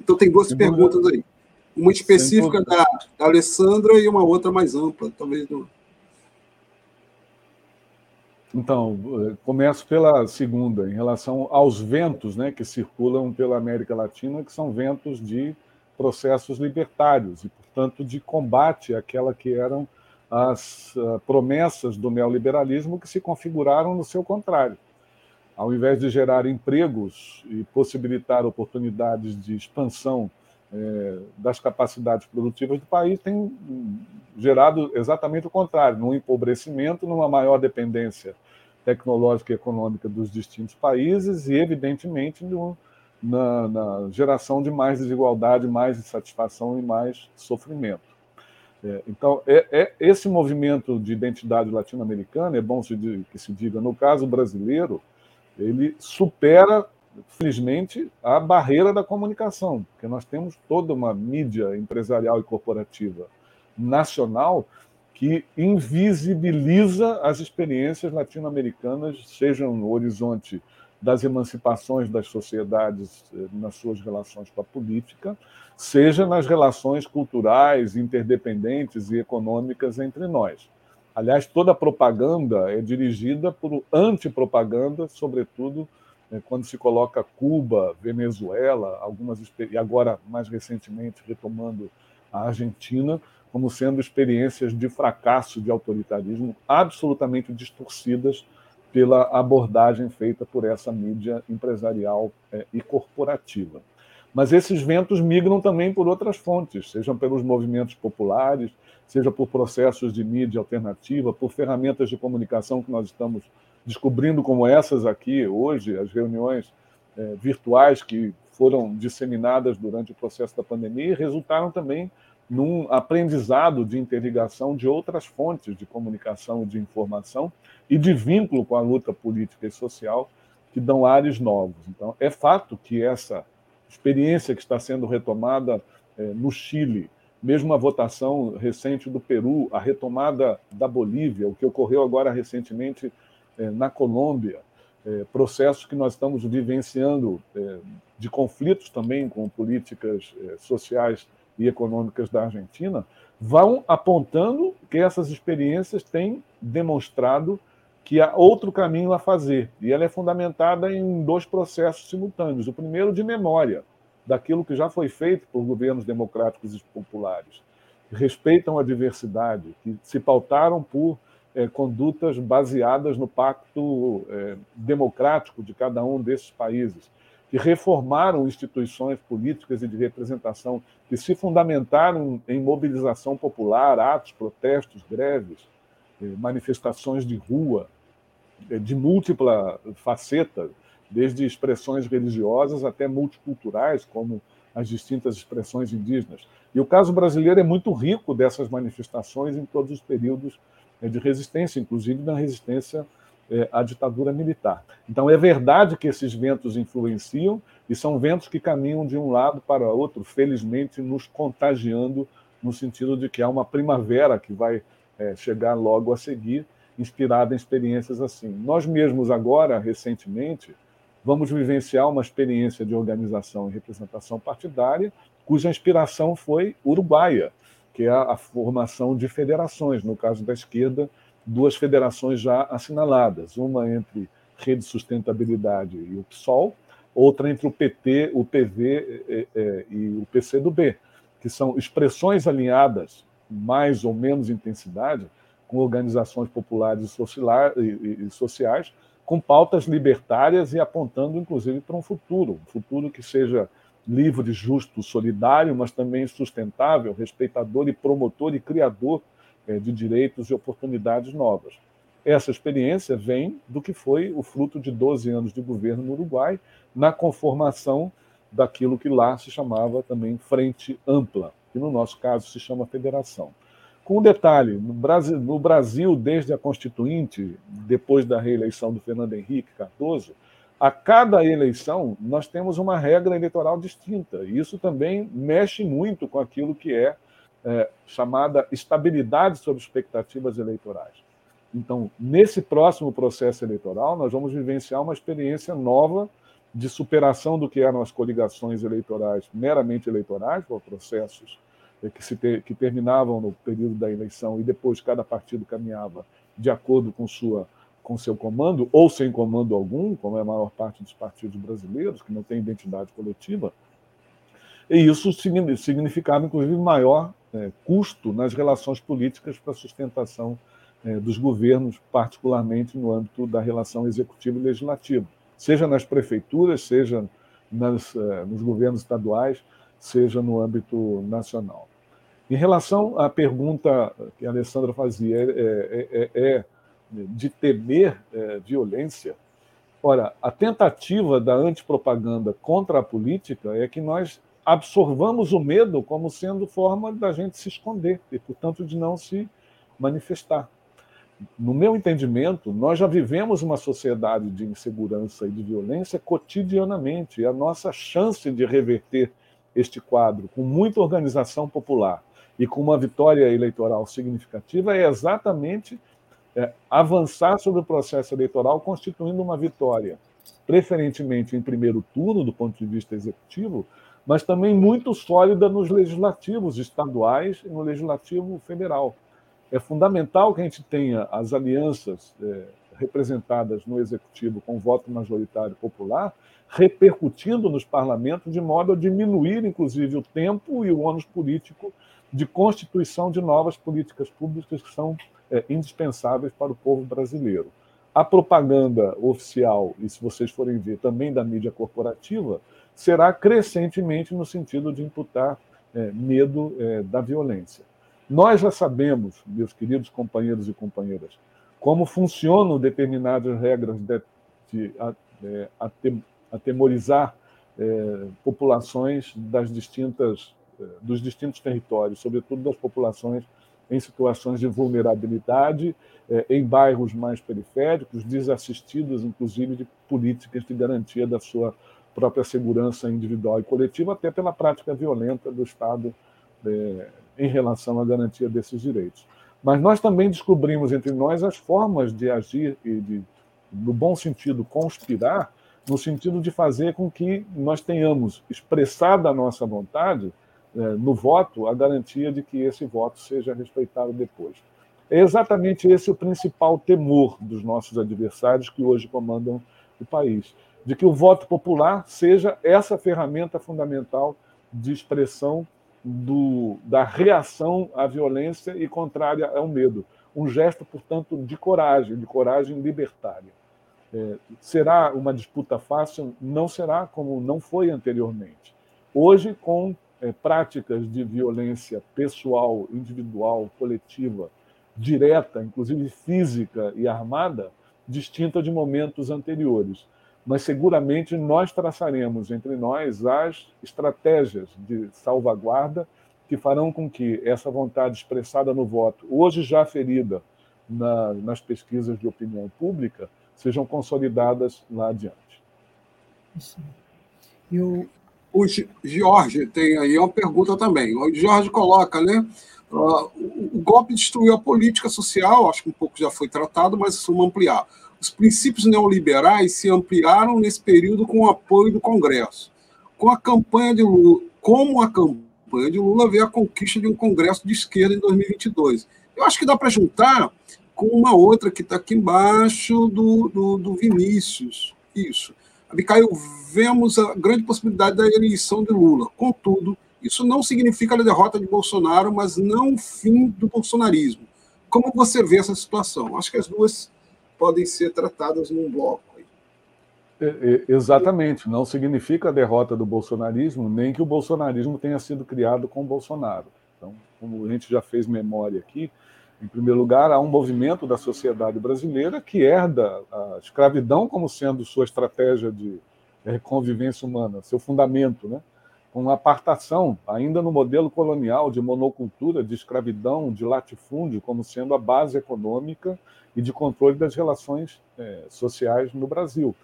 Então, tem duas perguntas aí. Uma específica da, da, Alessandra e uma outra mais ampla, talvez. Então, eh, começo pela segunda, em relação aos ventos né, que circulam pela América Latina, que são ventos de processos libertários e, portanto, de combate àquela que eram as uh, promessas do neoliberalismo que se configuraram no seu contrário. Ao invés de gerar empregos e possibilitar oportunidades de expansão eh, das capacidades produtivas do país, tem gerado exatamente o contrário, num empobrecimento, numa maior dependência tecnológica e econômica dos distintos países e, evidentemente, no, na, na, geração de mais desigualdade, mais insatisfação e mais sofrimento. É, então, é, é, esse movimento de identidade latino-americana, é bom se, que se diga, no caso brasileiro, ele supera, felizmente, a barreira da comunicação, porque nós temos toda uma mídia empresarial e corporativa nacional que invisibiliza as experiências latino-americanas, sejam no horizonte das emancipações das sociedades eh, nas suas relações com a política, seja nas relações culturais, interdependentes e econômicas entre nós. Aliás, toda a propaganda é dirigida por antipropaganda, sobretudo eh, quando se coloca Cuba, Venezuela, algumas e agora mais recentemente retomando a Argentina como sendo experiências de fracasso de autoritarismo absolutamente distorcidas pela abordagem feita por essa mídia empresarial é, e corporativa. Mas esses ventos migram também por outras fontes, sejam pelos movimentos populares, seja por processos de mídia alternativa, por ferramentas de comunicação que nós estamos descobrindo, como essas aqui hoje, as reuniões é, virtuais que foram disseminadas durante o processo da pandemia e resultaram também num aprendizado de interligação de outras fontes de comunicação e de informação e de vínculo com a luta política e social que dão ares novos. Então, é fato que essa experiência que está sendo retomada é, no Chile, mesmo a votação recente do Peru, a retomada da Bolívia, o que ocorreu agora recentemente é, na Colômbia, é, processos que nós estamos vivenciando de conflitos também com políticas sociais e econômicas da Argentina vão apontando que essas experiências têm demonstrado que há outro caminho a fazer. E ela é fundamentada em dois processos simultâneos. O primeiro, de memória, daquilo que já foi feito por governos democráticos e populares, que respeitam a diversidade, que se pautaram por é, condutas baseadas no pacto é, democrático de cada um desses países que reformaram instituições políticas e de representação, que se fundamentaram em mobilização popular, atos, protestos, greves, eh, manifestações de rua, eh, de múltipla faceta, desde expressões religiosas até multiculturais, como as distintas expressões indígenas. E o caso brasileiro é muito rico dessas manifestações em todos os períodos eh, de resistência, inclusive na resistência é, a ditadura militar. Então, é verdade que esses ventos influenciam e são ventos que caminham de um lado para outro, felizmente nos contagiando, no sentido de que há uma primavera que vai é, chegar logo a seguir, inspirada em experiências assim. Nós mesmos, agora, recentemente, vamos vivenciar uma experiência de organização e representação partidária, cuja inspiração foi uruguaia, que é a formação de federações, no caso da esquerda, duas federações já assinaladas, uma entre Rede Sustentabilidade e o PSOL, outra entre o PT, o PV e, e, e o PCdoB, que são expressões alinhadas, mais ou menos intensidade, com organizações populares e, sociais, com pautas libertárias e apontando, inclusive, para um futuro, um futuro que seja livre, justo, solidário, mas também sustentável, respeitador e promotor e criador de direitos e oportunidades novas. Essa experiência vem do que foi o fruto de 12 anos de governo no Uruguai, na conformação daquilo que lá se chamava também Frente Ampla, que no nosso caso se chama Federação. Com um detalhe: no Brasil, no Brasil, desde a Constituinte, depois da reeleição do Fernando Henrique Cardoso, a cada eleição nós temos uma regra eleitoral distinta. E isso também mexe muito com aquilo que é é, chamada estabilidade sobre expectativas eleitorais. Então, nesse próximo processo eleitoral, nós vamos vivenciar uma experiência nova de superação do que eram as coligações eleitorais meramente eleitorais, ou processos é, que, se ter, que terminavam no período da eleição e depois cada partido caminhava de acordo com sua com seu comando ou sem comando algum, como é a maior parte dos partidos brasileiros que não tem identidade coletiva. E isso significava inclusive maior é, custo nas relações políticas para a sustentação é, dos governos, particularmente no âmbito da relação executiva e legislativa, seja nas prefeituras, seja nas, é, nos governos estaduais, seja no âmbito nacional. Em relação à pergunta que a Alessandra fazia, é, é, é, é de temer violência. Ora, a tentativa da antipropaganda contra a política é que nós absorvamos o medo como sendo forma da gente se esconder e, portanto, de não se manifestar. No meu entendimento, nós já vivemos uma sociedade de insegurança e de violência cotidianamente, e a nossa chance de reverter este quadro com muita organização popular e com uma vitória eleitoral significativa é exatamente é, avançar sobre o processo eleitoral constituindo uma vitória, preferentemente em primeiro turno, do ponto de vista executivo, mas também muito sólida nos legislativos estaduais e no legislativo federal. É fundamental que a gente tenha as alianças é, representadas no executivo com voto majoritário popular repercutindo nos parlamentos de modo a diminuir, inclusive, o tempo e o ônus político de constituição de novas políticas públicas que são é, indispensáveis para o povo brasileiro. A propaganda oficial, e se vocês forem ver também da mídia corporativa, será crescentemente no sentido de imputar é, medo é, da violência. Nós já sabemos, meus queridos companheiros e companheiras, como funcionam determinadas regras de, de é, atemorizar é, populações das distintas, é, dos distintos territórios, sobretudo das populações em situações de vulnerabilidade, é, em bairros mais periféricos, desassistidos, inclusive, de políticas de garantia da sua própria segurança individual e coletiva, até pela prática violenta do Estado é, em relação à garantia desses direitos. Mas nós também descobrimos entre nós as formas de agir e de, no bom sentido, conspirar, no sentido de fazer com que nós tenhamos expressada a nossa vontade é, no voto a garantia de que esse voto seja respeitado depois. É exatamente esse o principal temor dos nossos adversários que hoje comandam o país de que o voto popular seja essa ferramenta fundamental de expressão do, da reação à violência e contrária ao medo. Um gesto, portanto, de coragem, de coragem libertária. É, será uma disputa fácil? Não será, como não foi anteriormente. Hoje, com é, práticas de violência pessoal, individual, coletiva, direta, inclusive física e armada, distinta de momentos anteriores mas seguramente nós traçaremos entre nós as estratégias de salvaguarda que farão com que essa vontade expressada no voto, hoje já ferida na, nas pesquisas de opinião pública, sejam consolidadas lá adiante. Eu... O Jorge tem aí uma pergunta também. O Jorge coloca, né? Uh, o golpe destruiu a política social, acho que um pouco já foi tratado, mas vamos ampliar os princípios neoliberais se ampliaram nesse período com o apoio do Congresso. Com a campanha de Lula, como a campanha de Lula veio a conquista de um Congresso de esquerda em 2022. Eu acho que dá para juntar com uma outra que está aqui embaixo do, do, do Vinícius. Isso. Abicaio, vemos a grande possibilidade da eleição de Lula. Contudo, isso não significa a derrota de Bolsonaro, mas não o fim do bolsonarismo. Como você vê essa situação? Acho que as duas podem ser tratadas num bloco. É, é, exatamente, não significa a derrota do bolsonarismo, nem que o bolsonarismo tenha sido criado com Bolsonaro. Então, como a gente já fez memória aqui, em primeiro lugar, há um movimento da sociedade brasileira que herda a escravidão como sendo sua estratégia de convivência humana, seu fundamento, né? Com apartação, ainda no modelo colonial de monocultura, de escravidão, de latifúndio, como sendo a base econômica e de controle das relações é, sociais no Brasil.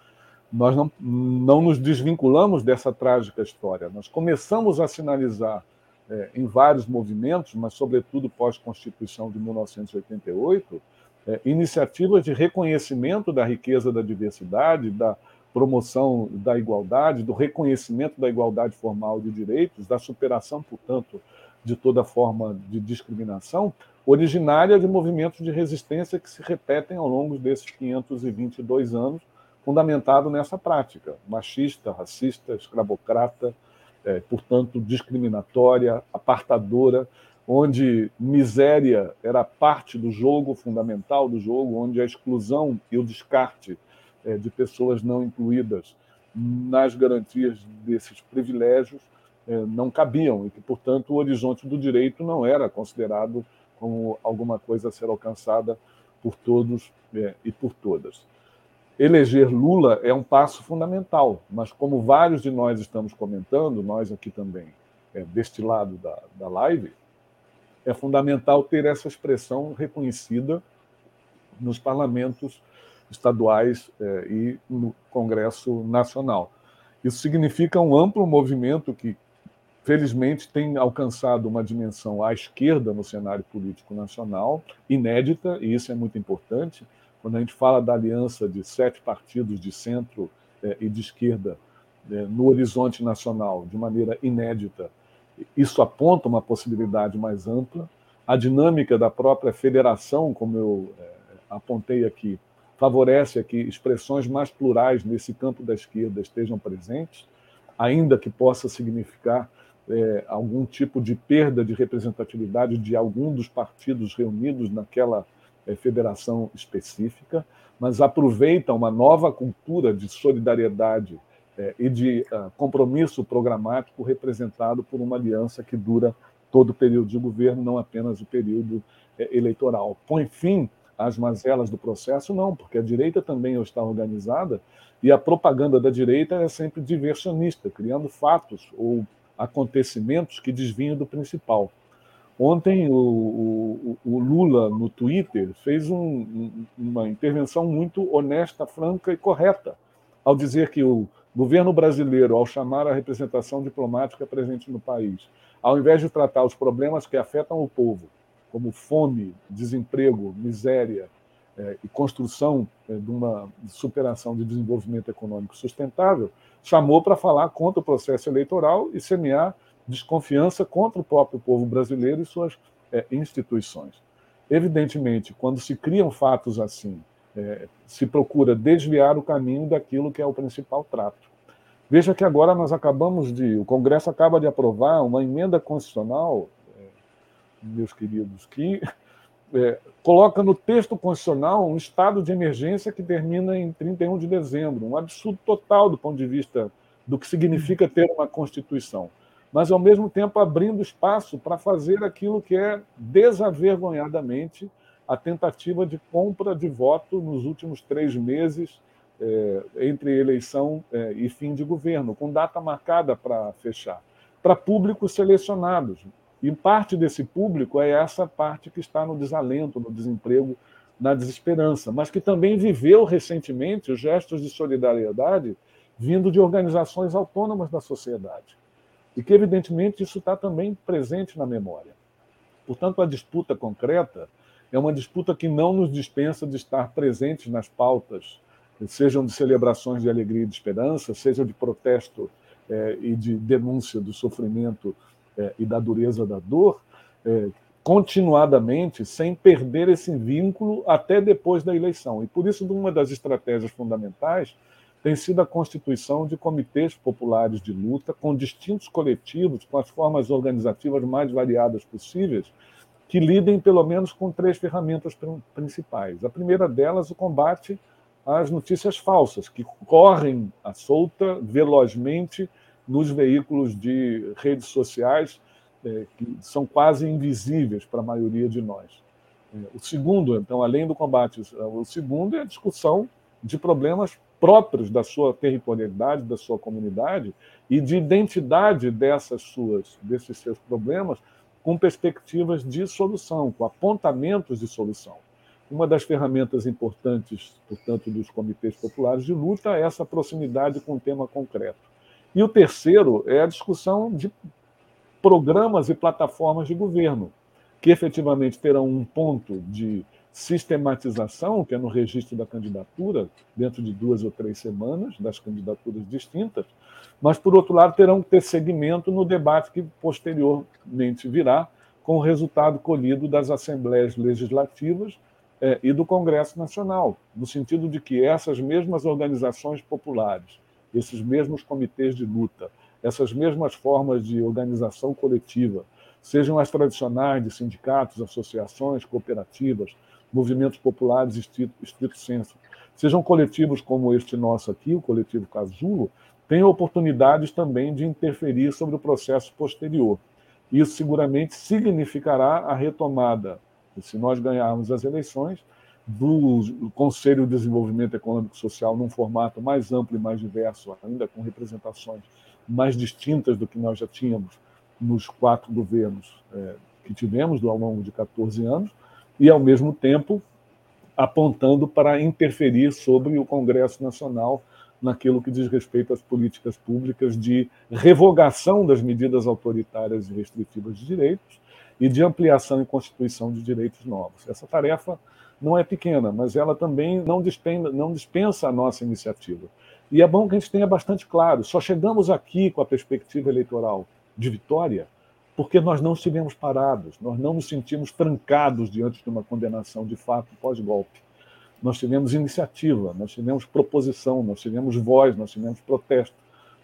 Nós não, não nos desvinculamos dessa trágica história. Nós começamos a sinalizar é, em vários movimentos, mas sobretudo pós-Constituição de 1988, é, iniciativas de reconhecimento da riqueza da diversidade, da promoção da igualdade, do reconhecimento da igualdade formal de direitos, da superação, portanto, de toda forma de discriminação, originária de movimentos de resistência que se repetem ao longo desses 522 anos, fundamentado nessa prática machista, racista, escravocrata, é, portanto, discriminatória, apartadora, onde miséria era parte do jogo, fundamental do jogo, onde a exclusão e o descarte de pessoas não incluídas nas garantias desses privilégios é, não cabiam e que, portanto, o horizonte do direito não era considerado como alguma coisa a ser alcançada por todos é, e por todas. Eleger Lula é um passo fundamental, mas como vários de nós estamos comentando, nós aqui também, é, deste lado da, da live, é fundamental ter essa expressão reconhecida nos parlamentos estaduais é, e no Congresso Nacional. Isso significa um amplo movimento que, felizmente, tem alcançado uma dimensão à esquerda no cenário político nacional, inédita, e isso é muito importante. Quando a gente fala da aliança de sete partidos de centro eh, e de esquerda eh, no horizonte nacional de maneira inédita, isso aponta uma possibilidade mais ampla. A dinâmica da própria federação, como eu apontei aqui, favorece que expressões mais plurais nesse campo da esquerda estejam presentes, ainda que possa significar é, algum tipo de perda de representatividade de algum dos partidos reunidos naquela é, federação específica, mas aproveita uma nova cultura de solidariedade é, e de uh, compromisso programático representado por uma aliança que dura todo o período de governo, não apenas o período é, eleitoral. Põe fim as mazelas do processo, não, porque a direita também está organizada e a propaganda da direita é sempre diversionista, criando fatos ou acontecimentos que desviam do principal. Ontem, o, o, o Lula, no Twitter, fez um, uma intervenção muito honesta, franca e correta, ao dizer que o governo brasileiro, ao chamar a representação diplomática presente no país, ao invés de tratar os problemas que afetam o povo, como fome, desemprego, miséria é, e construção é, de uma superação de desenvolvimento econômico sustentável, chamou para falar contra o processo eleitoral e semear desconfiança contra o próprio povo brasileiro e suas é, instituições. Evidentemente, quando se criam fatos assim, é, se procura desviar o caminho daquilo que é o principal trato. Veja que agora nós acabamos de. O Congresso acaba de aprovar uma emenda constitucional meus queridos, que é, coloca no texto constitucional um estado de emergência que termina em 31 de dezembro, um absurdo total do ponto de vista do que significa ter uma Constituição, mas ao mesmo tempo abrindo espaço para fazer aquilo que é desavergonhadamente a tentativa de compra de voto nos últimos três meses é, entre eleição é, e fim de governo, com data marcada para fechar, para públicos selecionados, e parte desse público é essa parte que está no desalento, no desemprego, na desesperança, mas que também viveu recentemente os gestos de solidariedade vindo de organizações autônomas da sociedade. E que, evidentemente, isso está também presente na memória. Portanto, a disputa concreta é uma disputa que não nos dispensa de estar presentes nas pautas, sejam de celebrações de alegria e de esperança, sejam de protesto eh, e de denúncia do sofrimento é, e da dureza da dor, é, continuadamente, sem perder esse vínculo até depois da eleição. E por isso, uma das estratégias fundamentais tem sido a constituição de comitês populares de luta com distintos coletivos, com as formas organizativas mais variadas possíveis, que lidem pelo menos com três ferramentas principais. A primeira delas, o combate às notícias falsas, que correm à solta velozmente nos veículos de redes sociais, é, que são quase invisíveis para a maioria de nós. É, o segundo, então, além do combate, o segundo é a discussão de problemas próprios da sua territorialidade, da sua comunidade e de identidade dessas suas, desses seus problemas com perspectivas de solução, com apontamentos de solução. Uma das ferramentas importantes, portanto, dos comitês populares de luta é essa proximidade com o tema concreto. E o terceiro é a discussão de programas e plataformas de governo, que efetivamente terão um ponto de sistematização, que é no registro da candidatura, dentro de duas ou três semanas, das candidaturas distintas, mas, por outro lado, terão que ter segmento no debate que posteriormente virá, com o resultado colhido das assembleias legislativas eh, e do Congresso Nacional, no sentido de que essas mesmas organizações populares esses mesmos comitês de luta, essas mesmas formas de organização coletiva, sejam as tradicionais de sindicatos, associações, cooperativas, movimentos populares estrito, estrito senso, sejam coletivos como este nosso aqui, o coletivo Casulo, tenham oportunidades também de interferir sobre o processo posterior. Isso seguramente significará a retomada, se nós ganharmos as eleições, do Conselho de Desenvolvimento Econômico e Social num formato mais amplo e mais diverso, ainda com representações mais distintas do que nós já tínhamos nos quatro governos é, que tivemos ao longo de 14 anos, e, ao mesmo tempo, apontando para interferir sobre o Congresso Nacional naquilo que diz respeito às políticas públicas de revogação das medidas autoritárias e restritivas de direitos e de ampliação e constituição de direitos novos. Essa tarefa não é pequena, mas ela também não dispensa, não dispensa a nossa iniciativa. E é bom que a gente tenha bastante claro: só chegamos aqui com a perspectiva eleitoral de vitória porque nós não estivemos parados, nós não nos sentimos trancados diante de uma condenação de fato pós-golpe. Nós tivemos iniciativa, nós tivemos proposição, nós tivemos voz, nós tivemos protesto,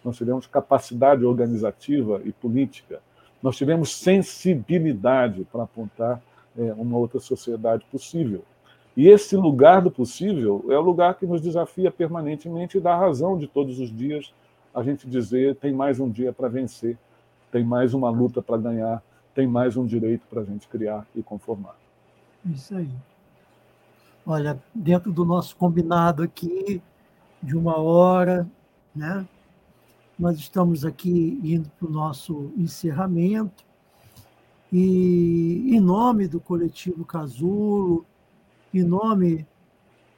nós tivemos capacidade organizativa e política, nós tivemos sensibilidade para apontar é, uma outra sociedade possível. E esse lugar do possível é o lugar que nos desafia permanentemente e dá razão de todos os dias a gente dizer tem mais um dia para vencer, tem mais uma luta para ganhar, tem mais um direito para a gente criar e conformar. Isso aí. Olha, dentro do nosso combinado aqui, de uma hora, né? Nós estamos aqui indo para o nosso encerramento. E em nome do coletivo Casulo, em nome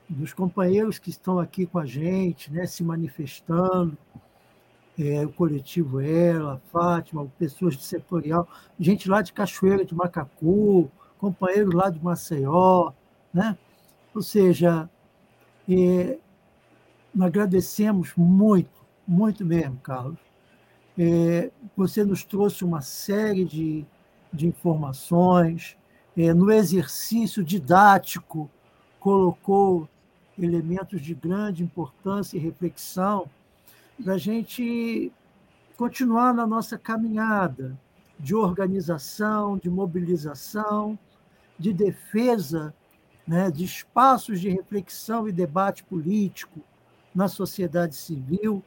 dos companheiros que estão aqui com a gente, né, se manifestando, é, o coletivo Ela, Fátima, pessoas do setorial, gente lá de Cachoeira de Macacu, companheiros lá de Maceió, né? Ou seja, é, agradecemos muito, muito mesmo, Carlos. É, você nos trouxe uma série de, de informações, no exercício didático, colocou elementos de grande importância e reflexão para a gente continuar na nossa caminhada de organização, de mobilização, de defesa né, de espaços de reflexão e debate político na sociedade civil,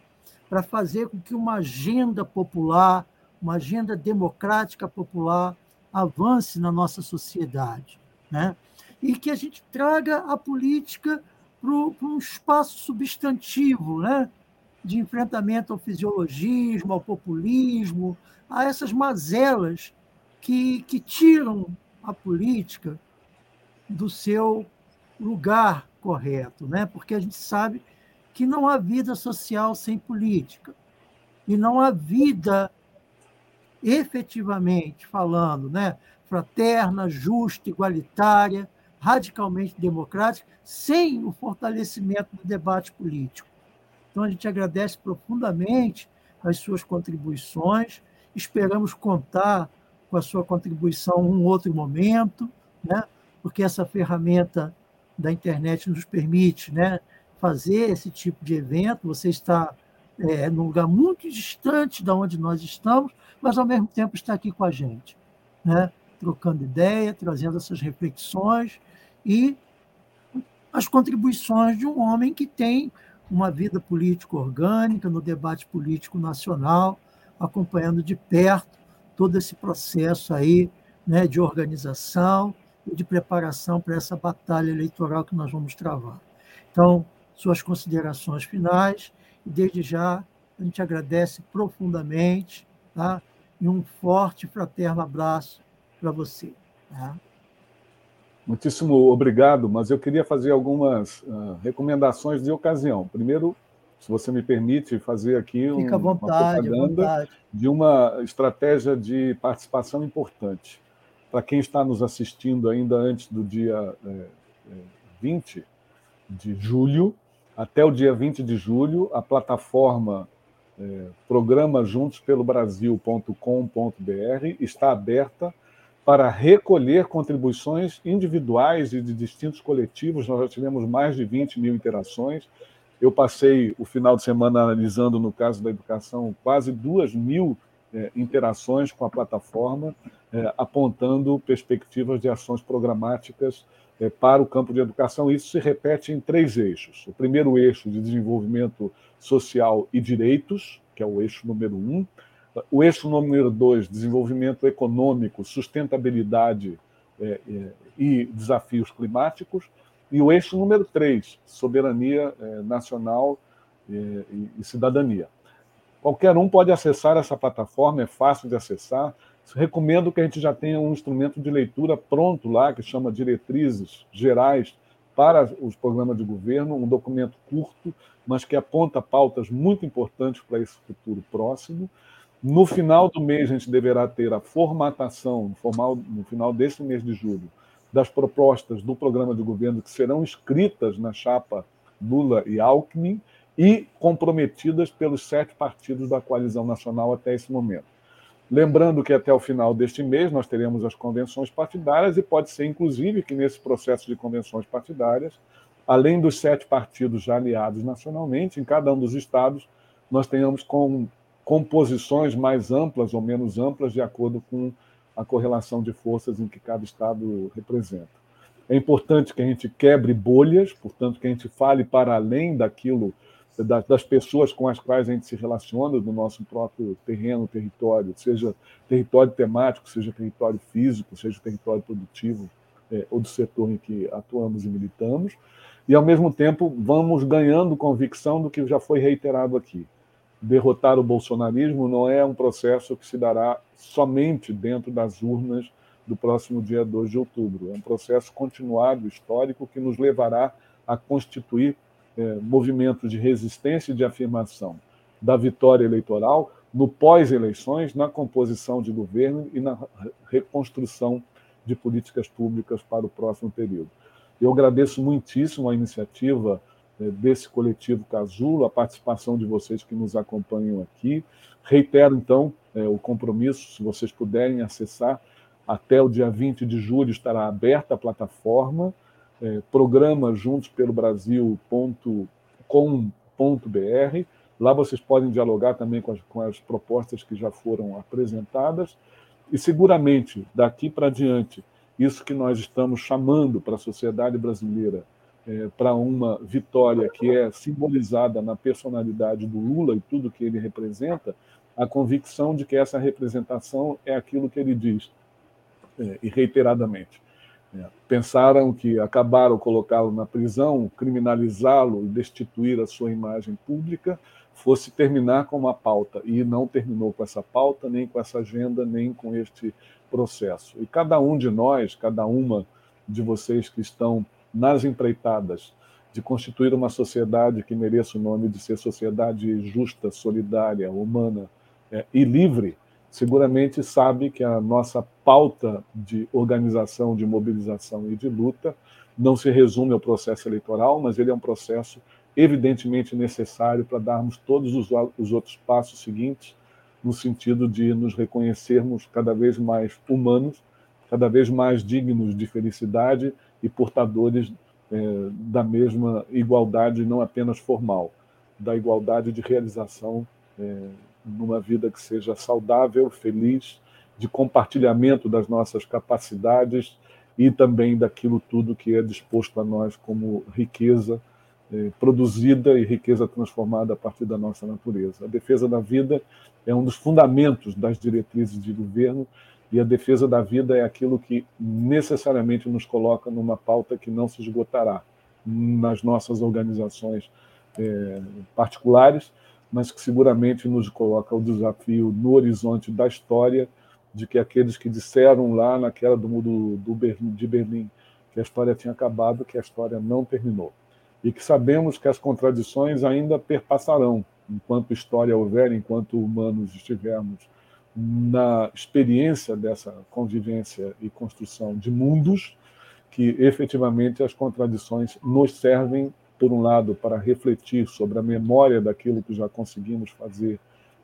para fazer com que uma agenda popular, uma agenda democrática popular, avance na nossa sociedade. Né? E que a gente traga a política para um espaço substantivo, né? de enfrentamento ao fisiologismo, ao populismo, a essas mazelas que, que tiram a política do seu lugar correto, né? porque a gente sabe que não há vida social sem política. E não há vida efetivamente falando, né, fraterna, justa, igualitária, radicalmente democrática, sem o fortalecimento do debate político. Então, a gente agradece profundamente as suas contribuições, esperamos contar com a sua contribuição um outro momento, né? porque essa ferramenta da internet nos permite né, fazer esse tipo de evento. Você está é, num lugar muito distante de onde nós estamos, mas ao mesmo tempo está aqui com a gente, né? trocando ideia, trazendo essas reflexões e as contribuições de um homem que tem uma vida política orgânica no debate político nacional, acompanhando de perto todo esse processo aí né, de organização e de preparação para essa batalha eleitoral que nós vamos travar. Então, suas considerações finais, e desde já a gente agradece profundamente tá? e um forte fraterno abraço para você. Tá? Muitíssimo obrigado, mas eu queria fazer algumas uh, recomendações de ocasião. Primeiro, se você me permite fazer aqui um, vontade, uma propaganda de uma estratégia de participação importante. Para quem está nos assistindo ainda antes do dia é, é, 20 de julho, até o dia 20 de julho, a plataforma é, está aberta para recolher contribuições individuais e de distintos coletivos. Nós já tivemos mais de 20 mil interações. Eu passei o final de semana analisando, no caso da educação, quase duas mil é, interações com a plataforma, é, apontando perspectivas de ações programáticas para o campo de educação. Isso se repete em três eixos. O primeiro eixo de desenvolvimento social e direitos, que é o eixo número um. O eixo número dois, desenvolvimento econômico, sustentabilidade é, é, e desafios climáticos. e o eixo número 3, soberania é, nacional e, e, cidadania. Qualquer um pode acessar essa plataforma, é fácil de acessar. Recomendo que a gente já tenha um instrumento de leitura pronto lá, que chama Diretrizes Gerais para os programas de governo, um documento curto, mas que aponta pautas muito importantes para esse futuro próximo. No final do mês, a gente deverá ter a formatação, no final desse mês de julho, das propostas do programa de governo que serão escritas na chapa Lula e Alckmin e comprometidas pelos sete partidos da coalizão nacional até esse momento. Lembrando que até o final deste mês nós teremos as convenções partidárias e pode ser, inclusive, que nesse processo de convenções partidárias, além dos sete partidos já aliados nacionalmente, em cada um dos estados, nós tenhamos com composições mais amplas ou menos amplas de acordo com a correlação de forças em que cada Estado representa. É importante que a gente quebre bolhas, portanto, que a gente fale para além daquilo, das pessoas com as quais a gente se relaciona, do nosso próprio terreno, território, seja território temático, seja território físico, seja território produtivo, é, ou do setor em que atuamos e militamos, e, ao mesmo tempo, vamos ganhando convicção do que já foi reiterado aqui derrotar o bolsonarismo não é um processo que se dará somente dentro das urnas do próximo dia 2 de outubro. É um processo continuado, histórico, que nos levará a constituir é, movimentos de resistência e de afirmação da vitória eleitoral no pós-eleições, na composição de governo e na reconstrução de políticas públicas para o próximo período. Eu agradeço muitíssimo a iniciativa é, desse coletivo Casulo, a participação de vocês que nos acompanham aqui. Reitero, então, é, o compromisso, se vocês puderem acessar, até o dia 20 de julho estará aberta a plataforma, é, programa juntos pelo Brasil.com.br. Lá vocês podem dialogar também com as, com as propostas que já foram apresentadas. E seguramente, daqui para diante, isso que nós estamos chamando para a sociedade brasileira é, para uma vitória que é simbolizada na personalidade do Lula e tudo que ele representa, a convicção de que essa representação é aquilo que ele diz, é, e reiteradamente. É, pensaram que acabaram colocá-lo na prisão, criminalizá-lo e destituir a sua imagem pública fosse terminar com uma pauta, e não terminou com essa pauta, nem com essa agenda, nem com este processo. E cada um de nós, cada uma de vocês que estão nas empreitadas de constituir uma sociedade que mereça o nome de ser sociedade justa, solidária, humana é, e livre, seguramente sabe que a nossa pauta de organização, de mobilização e de luta não se resume ao processo eleitoral, mas ele é um processo evidentemente necessário para darmos todos os, os outros passos seguintes no sentido de nos reconhecermos cada vez mais humanos, cada vez mais dignos de felicidade e portadores é, da mesma igualdade, não apenas formal, da igualdade de realização é, numa vida que seja saudável, feliz, de compartilhamento das nossas capacidades e também daquilo tudo que é disposto a nós como riqueza é, produzida e riqueza transformada a partir da nossa natureza. A defesa da vida é um dos fundamentos das diretrizes de governo e a defesa da vida é aquilo que necessariamente nos coloca numa pauta que não se esgotará nas nossas organizações é, particulares, mas que seguramente nos coloca o desafio no horizonte da história de que aqueles que disseram lá na queda do muro do Berlim, de Berlim que a história tinha acabado, que a história não terminou. E que sabemos que as contradições ainda perpassarão enquanto história houver, enquanto humanos estivermos na experiência dessa convivência e construção de mundos que efetivamente as contradições nos servem, por um lado, para refletir sobre a memória daquilo que já conseguimos fazer,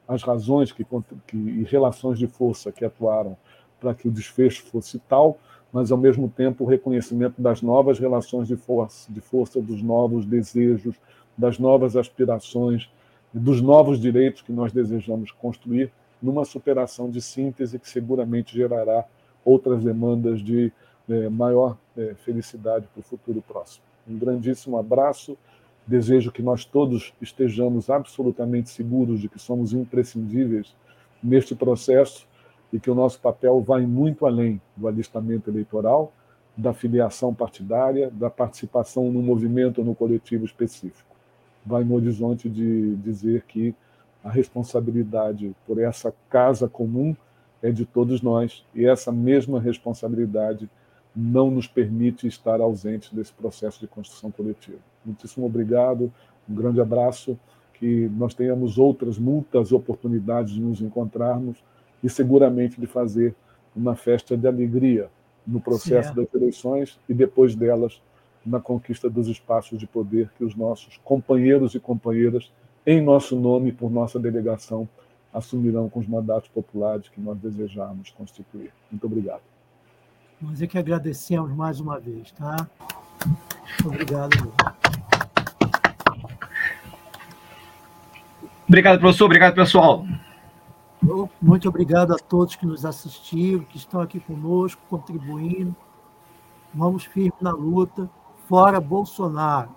as razões que, que, e relações de força que atuaram para que o desfecho fosse tal, mas ao mesmo tempo o reconhecimento das novas relações de força, de força dos novos desejos, das novas aspirações, dos novos direitos que nós desejamos construir numa superação de síntese que seguramente gerará outras demandas de é, maior é, felicidade para o futuro próximo. Um grandíssimo abraço. Desejo que nós todos estejamos absolutamente seguros de que somos imprescindíveis neste processo e que o nosso papel vai muito além do alistamento eleitoral, da filiação partidária, da participação no movimento ou no coletivo específico. Vai no horizonte de dizer que a responsabilidade por essa casa comum é de todos nós e essa mesma responsabilidade não nos permite estar ausentes desse processo de construção coletiva. Muitíssimo obrigado, um grande abraço, que nós tenhamos outras muitas oportunidades de nos encontrarmos e seguramente de fazer uma festa de alegria no processo das eleições e depois delas na conquista dos espaços de poder que os nossos companheiros e companheiras, em nosso nome e por nossa delegação, assumirão com os mandatos populares que nós desejamos constituir. Muito obrigado. Nós é que agradecemos mais uma vez, tá? Obrigado. Obrigado, professor. Obrigado, pessoal. Muito obrigado a todos que nos assistiram, que estão aqui conosco, contribuindo. Vamos firme na luta. Fora Bolsonaro.